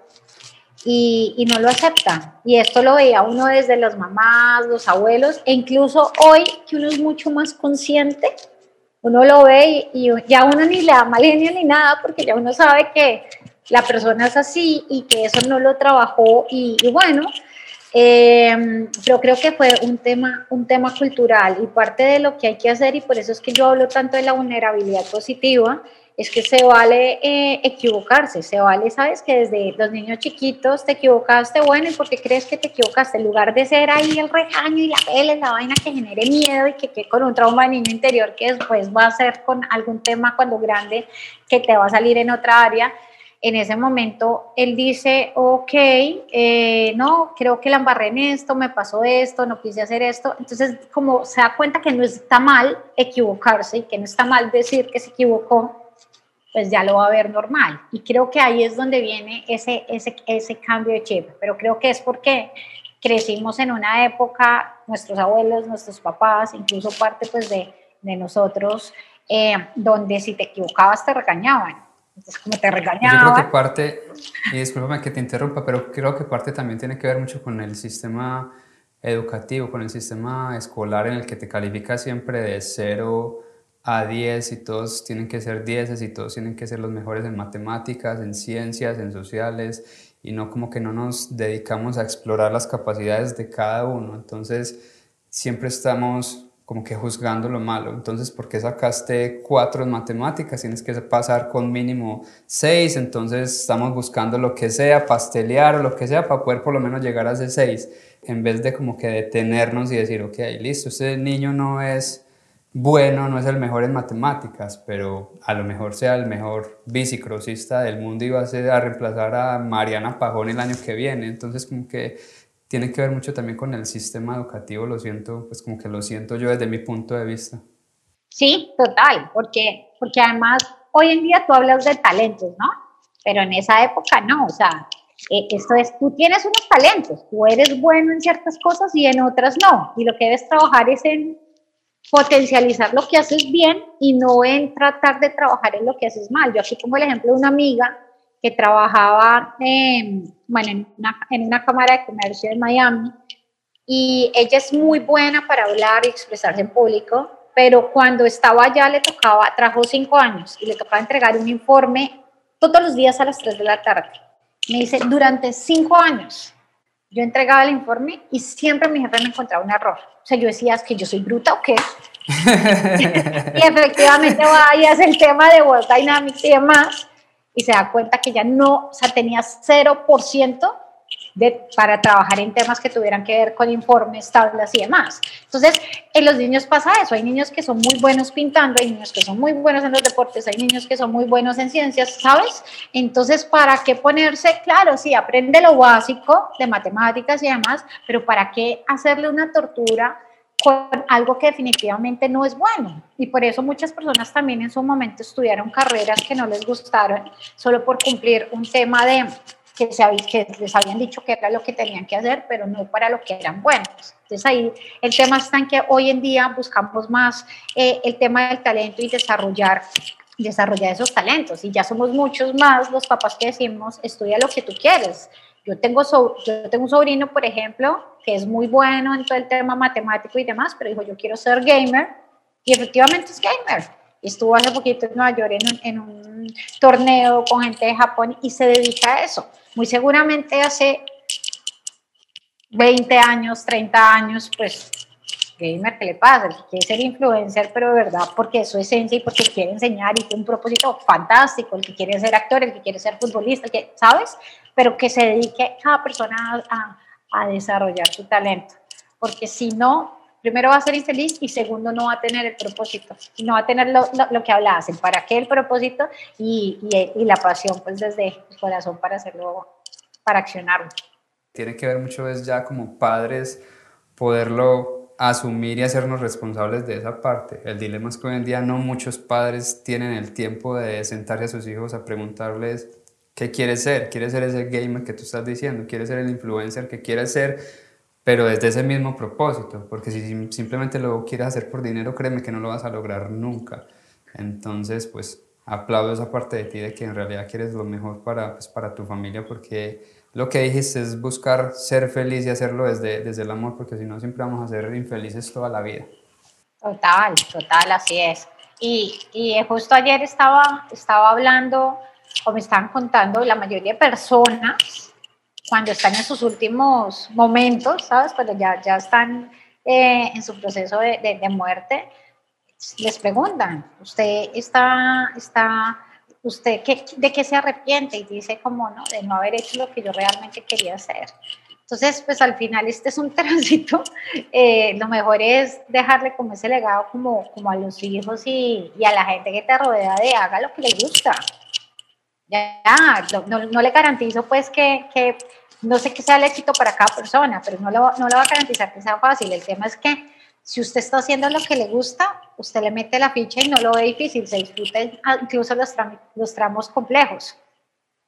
Speaker 1: y, y, no lo acepta. Y esto lo veía uno desde las mamás, los abuelos, e incluso hoy que uno es mucho más consciente, uno lo ve y, ya uno ni le da mal genio ni nada, porque ya uno sabe que la persona es así y que eso no lo trabajó y, y bueno, eh, pero creo que fue un tema, un tema cultural y parte de lo que hay que hacer, y por eso es que yo hablo tanto de la vulnerabilidad positiva, es que se vale eh, equivocarse, se vale, sabes, que desde los niños chiquitos te equivocaste, bueno, ¿y por qué crees que te equivocaste? En lugar de ser ahí el regaño y la pele, la vaina que genere miedo y que quede con un trauma de niño interior que después va a ser con algún tema cuando grande que te va a salir en otra área, en ese momento él dice, ok, eh, no, creo que la embarré en esto, me pasó esto, no quise hacer esto. Entonces, como se da cuenta que no está mal equivocarse y que no está mal decir que se equivocó, pues ya lo va a ver normal. Y creo que ahí es donde viene ese, ese, ese cambio de chip. Pero creo que es porque crecimos en una época, nuestros abuelos, nuestros papás, incluso parte pues de, de nosotros, eh, donde si te equivocabas te regañaban entonces, como te regañaba.
Speaker 2: Yo creo que parte, y discúlpame que te interrumpa, pero creo que parte también tiene que ver mucho con el sistema educativo, con el sistema escolar en el que te califica siempre de 0 a 10 y todos tienen que ser 10 y todos tienen que ser los mejores en matemáticas, en ciencias, en sociales y no como que no nos dedicamos a explorar las capacidades de cada uno. Entonces siempre estamos como que juzgando lo malo. Entonces, ¿por qué sacaste cuatro en matemáticas? Tienes que pasar con mínimo seis, entonces estamos buscando lo que sea, pastelear o lo que sea para poder por lo menos llegar a ese seis, en vez de como que detenernos y decir, ok, listo, ese niño no es bueno, no es el mejor en matemáticas, pero a lo mejor sea el mejor bicicrosista del mundo y va a, ser, a reemplazar a Mariana Pajón el año que viene. Entonces, como que tiene que ver mucho también con el sistema educativo, lo siento, pues como que lo siento yo desde mi punto de vista.
Speaker 1: Sí, total, porque, porque además hoy en día tú hablas de talentos, ¿no? Pero en esa época no, o sea, eh, esto es, tú tienes unos talentos, tú eres bueno en ciertas cosas y en otras no, y lo que debes trabajar es en potencializar lo que haces bien y no en tratar de trabajar en lo que haces mal. Yo aquí pongo el ejemplo de una amiga que trabajaba bueno, en, una, en una cámara de comercio de Miami y ella es muy buena para hablar y expresarse en público, pero cuando estaba allá le tocaba, trajo cinco años y le tocaba entregar un informe todos los días a las 3 de la tarde. Me dice, durante cinco años yo entregaba el informe y siempre mi jefe me encontraba un error. O sea, yo decía, ¿es que yo soy bruta o qué? y efectivamente va y hace el tema de World Dynamics y demás y se da cuenta que ya no, o sea, tenía 0% de, para trabajar en temas que tuvieran que ver con informes, tablas y demás. Entonces, en los niños pasa eso, hay niños que son muy buenos pintando, hay niños que son muy buenos en los deportes, hay niños que son muy buenos en ciencias, ¿sabes? Entonces, ¿para qué ponerse? Claro, sí, aprende lo básico de matemáticas y demás, pero ¿para qué hacerle una tortura? Con algo que definitivamente no es bueno. Y por eso muchas personas también en su momento estudiaron carreras que no les gustaron solo por cumplir un tema de que, se, que les habían dicho que era lo que tenían que hacer, pero no para lo que eran buenos. Entonces ahí el tema está en que hoy en día buscamos más eh, el tema del talento y desarrollar desarrollar esos talentos y ya somos muchos más los papás que decimos estudia lo que tú quieres yo tengo, yo tengo un sobrino, por ejemplo, que es muy bueno en todo el tema matemático y demás, pero dijo, yo quiero ser gamer, y efectivamente es gamer. Estuvo hace poquito en Nueva York en un, en un torneo con gente de Japón y se dedica a eso. Muy seguramente hace 20 años, 30 años, pues gamer, ¿qué le pasa? El que quiere ser influencer, pero de verdad, porque es su esencia y porque quiere enseñar y tiene un propósito fantástico, el que quiere ser actor, el que quiere ser futbolista, que, ¿sabes? Pero que se dedique cada persona a, desarrollar su talento, porque si no, primero va a ser infeliz y segundo no va a tener el propósito, no va a tener lo, que hablabas, el para qué el propósito y, y, y, la pasión pues desde el corazón para hacerlo, para accionarlo.
Speaker 2: Tiene que ver mucho es ya como padres poderlo asumir y hacernos responsables de esa parte. El dilema es que hoy en día no muchos padres tienen el tiempo de sentarse a sus hijos a preguntarles qué quiere ser. ¿Quiere ser ese gamer que tú estás diciendo? ¿Quiere ser el influencer que quiere ser? Pero desde ese mismo propósito, porque si simplemente lo quieres hacer por dinero, créeme que no lo vas a lograr nunca. Entonces, pues aplaudo esa parte de ti de que en realidad quieres lo mejor para, pues, para tu familia, porque lo que dijiste es buscar ser feliz y hacerlo desde, desde el amor, porque si no siempre vamos a ser infelices toda la vida.
Speaker 1: Total, total, así es. Y, y justo ayer estaba, estaba hablando, o me estaban contando, la mayoría de personas, cuando están en sus últimos momentos, ¿sabes? Cuando ya, ya están eh, en su proceso de, de, de muerte, les preguntan, ¿usted está, está usted de qué se arrepiente y dice como no, de no haber hecho lo que yo realmente quería hacer. Entonces, pues al final este es un tránsito, eh, lo mejor es dejarle como ese legado como, como a los hijos y, y, a la gente que te rodea de haga lo que le gusta. Ya, no, no, le garantizo pues que, no sé qué sea el éxito para cada persona, pero no, lo, no va a garantizar que sea fácil. El tema es que si usted está haciendo lo que le gusta, usted le mete la ficha y no lo ve difícil, se disfruta incluso los, tramos complejos.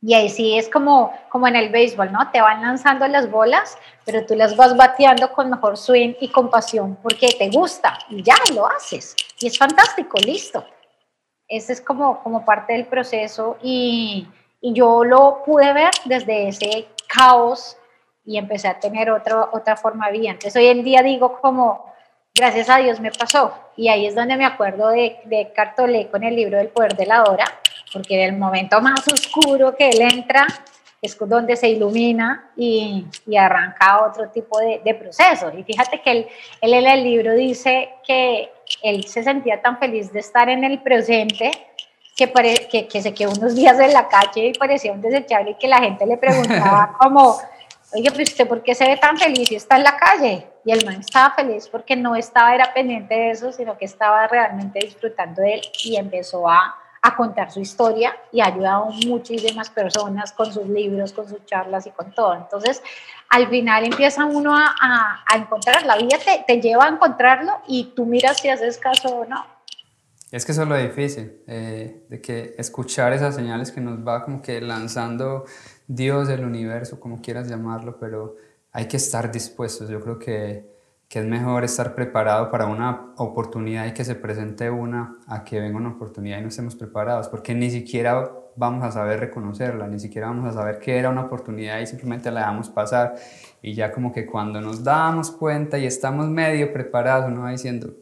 Speaker 1: Y ahí sí es como, en el béisbol, ¿no? Te van lanzando las bolas, pero tú las vas bateando con mejor swing y con pasión porque te gusta y ya lo haces. Y es fantástico, listo. Ese es como, como parte del proceso y, y yo lo pude ver desde ese caos y empecé a tener otro, otra forma de vida. Entonces hoy en día digo como, gracias a Dios me pasó. Y ahí es donde me acuerdo de, de Cartolé con el libro del poder de la hora, porque en el momento más oscuro que él entra, es donde se ilumina y, y arranca otro tipo de, de procesos. Y fíjate que él, él en el libro dice que él se sentía tan feliz de estar en el presente que, que, que, se quedó unos días en la calle y parecía un desechable y que la gente le preguntaba como, oye, pues usted por qué se ve tan feliz y está en la calle? Y el man estaba feliz porque no estaba era pendiente de eso, sino que estaba realmente disfrutando de él y empezó a, a contar su historia y ha ayudado a muchísimas personas con sus libros, con sus charlas y con todo. Entonces, al final empieza uno a, a, encontrar, la vida te, te, lleva a encontrarlo y tú miras si haces caso o no.
Speaker 2: Es que eso es lo difícil, eh, de que escuchar esas señales que nos va como que lanzando Dios, el universo, como quieras llamarlo, pero hay que estar dispuestos. Yo creo que que es mejor estar preparado para una oportunidad y que se presente una a que venga una oportunidad y no estemos preparados, porque ni siquiera vamos a saber reconocerla, ni siquiera vamos a saber que era una oportunidad y simplemente la dejamos pasar. Y ya como que cuando nos damos cuenta y estamos medio preparados, uno va diciendo,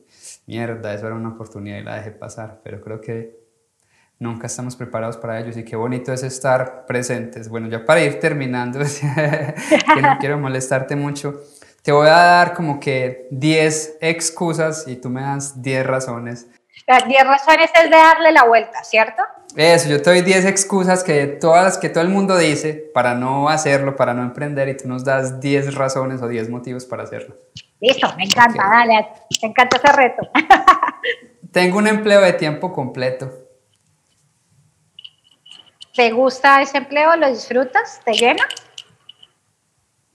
Speaker 2: mierda, eso era una oportunidad y la dejé pasar, pero creo que nunca estamos preparados para ello y qué bonito es estar presentes. Bueno, ya para ir terminando, que no quiero molestarte mucho, te voy a dar como que 10 excusas y tú me das 10 razones.
Speaker 1: 10 razones es de darle la vuelta, ¿cierto?
Speaker 2: Eso, yo te doy 10 excusas que todas que todo el mundo dice para no hacerlo, para no emprender y tú nos das 10 razones o 10 motivos para hacerlo.
Speaker 1: Listo, me encanta, dale, me encanta ese reto.
Speaker 2: Tengo un empleo de tiempo completo.
Speaker 1: ¿Te gusta ese empleo? ¿Lo disfrutas? ¿Te llena?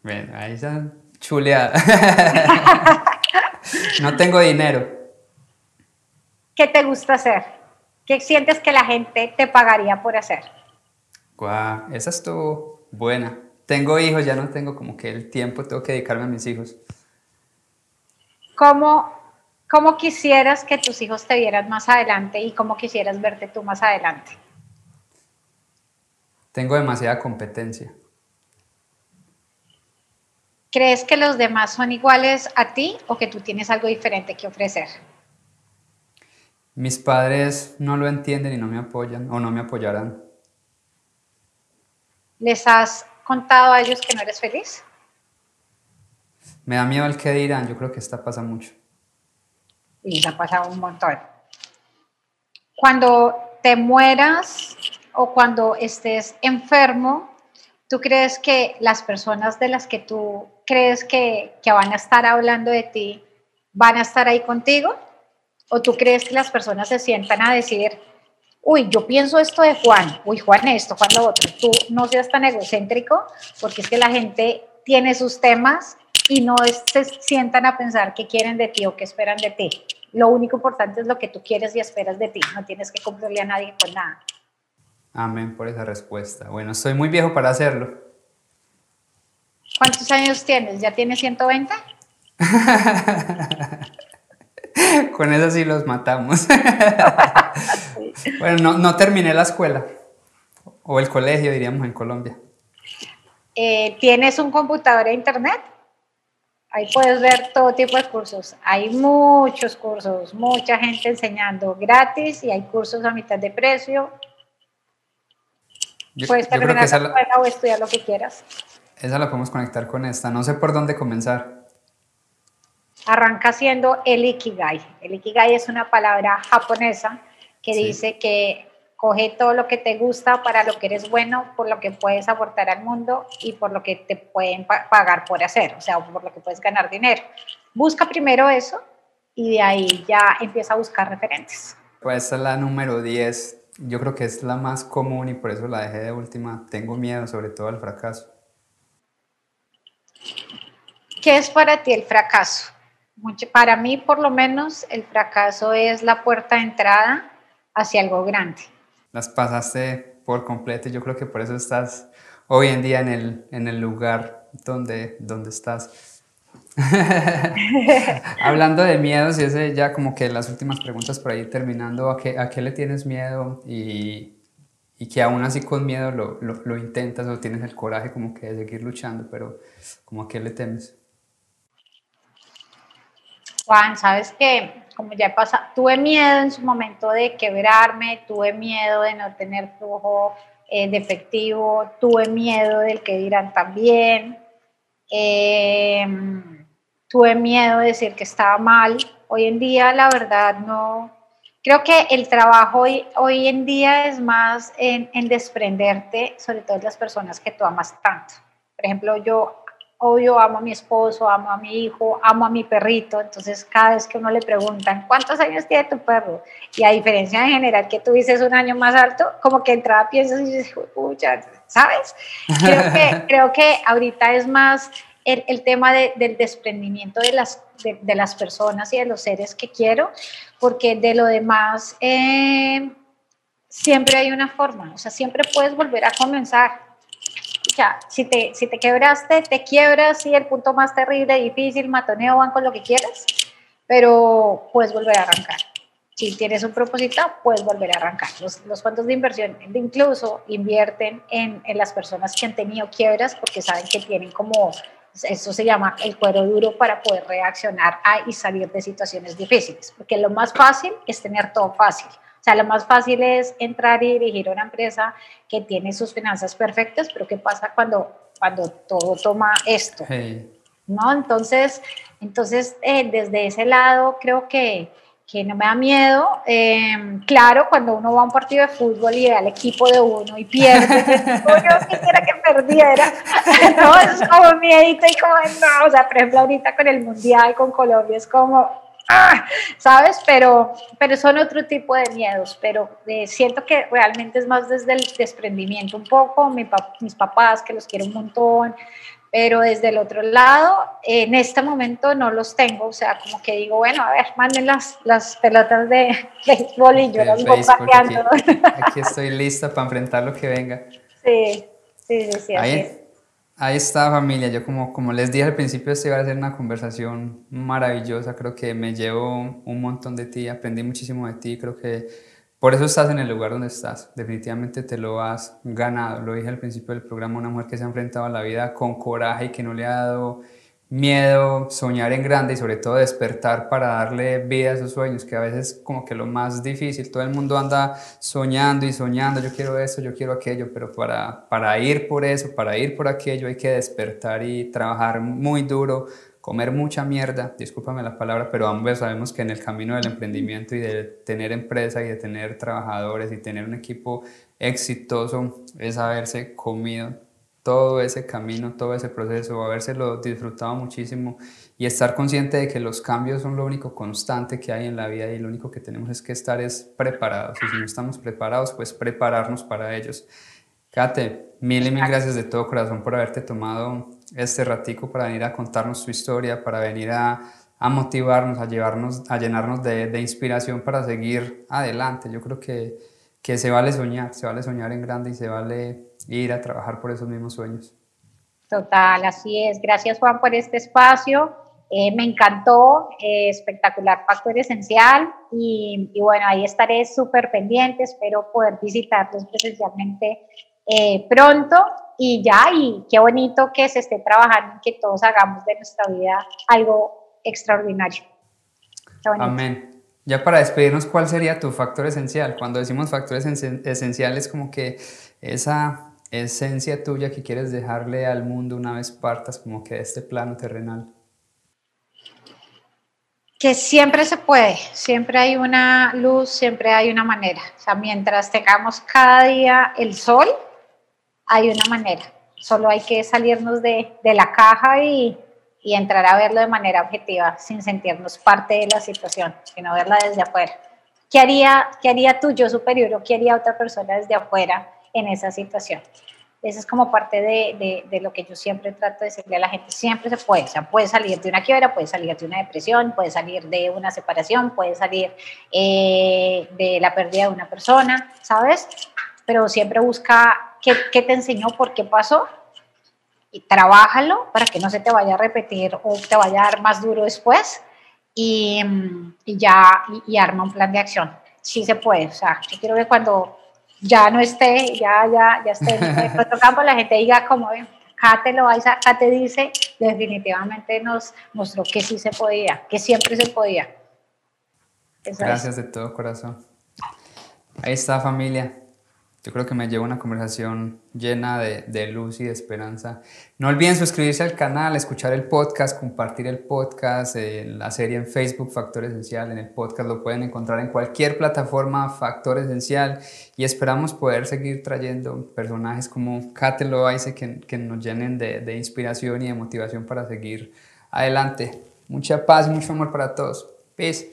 Speaker 2: Bueno, ahí ya Chuleada. no tengo dinero.
Speaker 1: ¿Qué te gusta hacer? ¿Qué sientes que la gente te pagaría por hacer?
Speaker 2: Guau, esa estuvo buena. Tengo hijos, ya no tengo como que el tiempo, tengo que dedicarme a mis hijos.
Speaker 1: ¿Cómo, cómo quisieras que tus hijos te vieran más adelante y cómo quisieras verte tú más adelante?
Speaker 2: Tengo demasiada competencia.
Speaker 1: ¿Crees que los demás son iguales a ti o que tú tienes algo diferente que ofrecer?
Speaker 2: Mis padres no lo entienden y no me apoyan o no me apoyarán.
Speaker 1: ¿Les has contado a ellos que no eres feliz?
Speaker 2: Me da miedo el que dirán, yo creo que esta pasa mucho.
Speaker 1: Y ha pasado un montón. Cuando te mueras o cuando estés enfermo, ¿tú crees que las personas de las que tú crees que, que, van a estar hablando de ti van a estar ahí contigo? ¿O tú crees que las personas se sientan a decir, uy, yo pienso esto de Juan, uy, Juan esto, Juan lo otro? Tú no seas tan egocéntrico, porque es que la gente tiene sus temas y no se sientan a pensar qué quieren de ti o qué esperan de ti. Lo único importante es lo que tú quieres y esperas de ti, no tienes que cumplirle a nadie con nada.
Speaker 2: Amén por esa respuesta. Bueno, soy muy viejo para hacerlo.
Speaker 1: ¿Cuántos años tienes? ¿Ya tienes 120?
Speaker 2: Con eso sí los matamos. bueno, no, no, terminé la escuela o el colegio, diríamos en Colombia.
Speaker 1: Eh, ¿Tienes un computador e internet? Ahí puedes ver todo tipo de cursos. Hay muchos cursos, mucha gente enseñando gratis y hay cursos a mitad de precio. Puedes terminar la escuela o estudiar lo que quieras.
Speaker 2: Esa la podemos conectar con esta. No sé por dónde comenzar.
Speaker 1: Arranca siendo el ikigai. El ikigai es una palabra japonesa que dice que coge todo lo que te gusta para lo que eres bueno, por lo que puedes aportar al mundo y por lo que te pueden pagar por hacer, o sea, por lo que puedes ganar dinero. Busca primero eso y de ahí ya empieza a buscar referentes.
Speaker 2: Pues esta es la número 10 yo creo que es la más común y por eso la dejé de última. Tengo miedo sobre todo al fracaso.
Speaker 1: ¿Qué es para ti el fracaso? para mí, por lo menos, el fracaso es la puerta de entrada hacia algo grande.
Speaker 2: Las pasaste por completo y yo creo que por eso estás hoy en día en el, en el lugar donde, donde estás. Hablando de miedos, y ese ya como que las últimas preguntas por ahí terminando, ¿a qué, a qué le tienes miedo? Y, y que aún así con miedo lo, lo, lo, intentas o tienes el coraje como que de seguir luchando, pero como a qué le temes?
Speaker 1: Juan, sabes que como ya pasa, tuve miedo en su momento de quebrarme, tuve miedo de no tener flujo eh, de efectivo, tuve miedo del que dirán también, em, tuve miedo de decir que estaba mal. Hoy en día, la verdad, no. Creo que el trabajo hoy, hoy en día es más en, en desprenderte, sobre todo de las personas que tú amas tanto. Por ejemplo, yo obvio amo a mi esposo, amo a mi hijo, amo a mi perrito, entonces cada vez que uno le preguntan, ¿cuántos años tiene tu perro? Y a diferencia en general que tú dices un año más alto, como que entraba piensas y dices, pucha, ¿sabes? Creo que, creo que ahorita es más el, el tema de, del desprendimiento de las, de, de, las personas y de los seres que quiero, porque de lo demás eh, siempre hay una forma, o sea, siempre puedes volver a comenzar sea, si te, si te quebraste, te quiebras, sí, el punto más terrible, difícil, matoneo, van con lo que quieras, pero puedes volver a arrancar. Si tienes un propósito, puedes volver a arrancar. Los, los fondos de inversión incluso invierten en, en las personas que han tenido quiebras porque saben que tienen como eso se llama el cuero duro para poder reaccionar a y salir de situaciones difíciles, porque lo más fácil es tener todo fácil. O sea, lo más fácil es entrar y dirigir una empresa que tiene sus finanzas perfectas, pero ¿qué pasa cuando, cuando todo toma esto? ¿No? Entonces, entonces eh, desde ese lado creo que, que no me da miedo. Eh, claro, cuando uno va a un partido de fútbol y ve al equipo de uno y pierde, yo quisiera que perdiera. no, es como miedito y como, no, o sea, por ejemplo, ahorita con el Mundial, con Colombia, es como, ¡ah! ¿sabes? Pero, pero son otro tipo de miedos, pero eh, siento que realmente es más desde el desprendimiento un poco, mi mis papás que los quiero un montón, pero desde el otro lado, en este momento no los tengo, o sea, como que digo, bueno, a ver, manden las, las pelotas de béisbol y yo las voy pateando.
Speaker 2: Aquí, aquí, estoy lista para enfrentar lo que venga.
Speaker 1: Sí, sí, sí, sí.
Speaker 2: Ahí, Ahí está familia, yo como, como les dije al principio, esto iba a ser una conversación maravillosa, creo que me llevo un montón de ti, aprendí muchísimo de ti, creo que por eso estás en el lugar donde estás, definitivamente te lo has ganado, lo dije al principio del programa, una mujer que se ha enfrentado a la vida con coraje y que no le ha dado miedo, soñar en grande y sobre todo despertar para darle vida a esos sueños, que a veces como que lo más difícil, todo el mundo anda soñando y soñando, yo quiero eso, yo quiero aquello, pero para, para ir por eso, para ir por aquello hay que despertar y trabajar muy duro, comer mucha mierda, discúlpame la palabra, pero ambos sabemos que en el camino del emprendimiento y de tener empresa y de tener trabajadores y tener un equipo exitoso es haberse comido todo ese camino, todo ese proceso, habérselo disfrutado muchísimo y estar consciente de que los cambios son lo único constante que hay en la vida y lo único que tenemos es que estar es preparados y si no estamos preparados, pues prepararnos para ellos. Kate, mil y mil gracias de todo corazón por haberte tomado este ratico para venir a contarnos tu historia, para venir a, a motivarnos, a llevarnos, a llenarnos de, de, inspiración para seguir adelante. Yo creo que, que se vale soñar, se vale soñar en grande y se vale ir a trabajar por esos mismos sueños.
Speaker 1: Total, así es. Gracias Juan por este espacio. Eh, me encantó, eh, espectacular factor esencial y, y, bueno, ahí estaré súper pendiente, espero poder visitarlos presencialmente eh, pronto y ya, y qué bonito que se esté trabajando y que todos hagamos de nuestra vida algo extraordinario.
Speaker 2: Amén. Ya para despedirnos, ¿cuál sería tu factor esencial? Cuando decimos factores esenciales, como que esa esencia tuya que quieres dejarle al mundo una vez partas como que de este plano terrenal?
Speaker 1: Que siempre se puede, siempre hay una luz, siempre hay una manera. O sea, mientras tengamos cada día el sol, hay una manera. Solo hay que salirnos de, de la caja y, y entrar a verlo de manera objetiva, sin sentirnos parte de la situación, sino verla desde afuera. ¿Qué haría, qué haría tu yo superior o qué haría otra persona desde afuera en esa situación. Esa es como parte de, de, de, lo que yo siempre trato de decirle a la gente, siempre se puede, o sea, puede salir de una quiebra, puede salir de una depresión, puede salir de una separación, puede salir eh, de la pérdida de una persona, ¿sabes? Pero siempre busca qué, qué te enseñó, por qué pasó, y trabájalo para que no se te vaya a repetir o te vaya a dar más duro después, y, y ya, y, y arma un plan de acción. Sí se puede, o sea, yo quiero que cuando ya no esté, ya, ya, ya esté en otro campo, la gente diga como, Kate lo vais a, Kate dice, definitivamente nos mostró que sí se podía, que siempre se podía.
Speaker 2: Eso Gracias es. de todo corazón. Ahí está familia. Yo creo que me llevo una conversación llena de, de, luz y de esperanza. No olviden suscribirse al canal, escuchar el podcast, compartir el podcast, eh, la serie en Facebook Factor Esencial, en el podcast lo pueden encontrar en cualquier plataforma Factor Esencial y esperamos poder seguir trayendo personajes como Kate Loaize que, que nos llenen de, de inspiración y de motivación para seguir adelante. Mucha paz mucho amor para todos. Peace.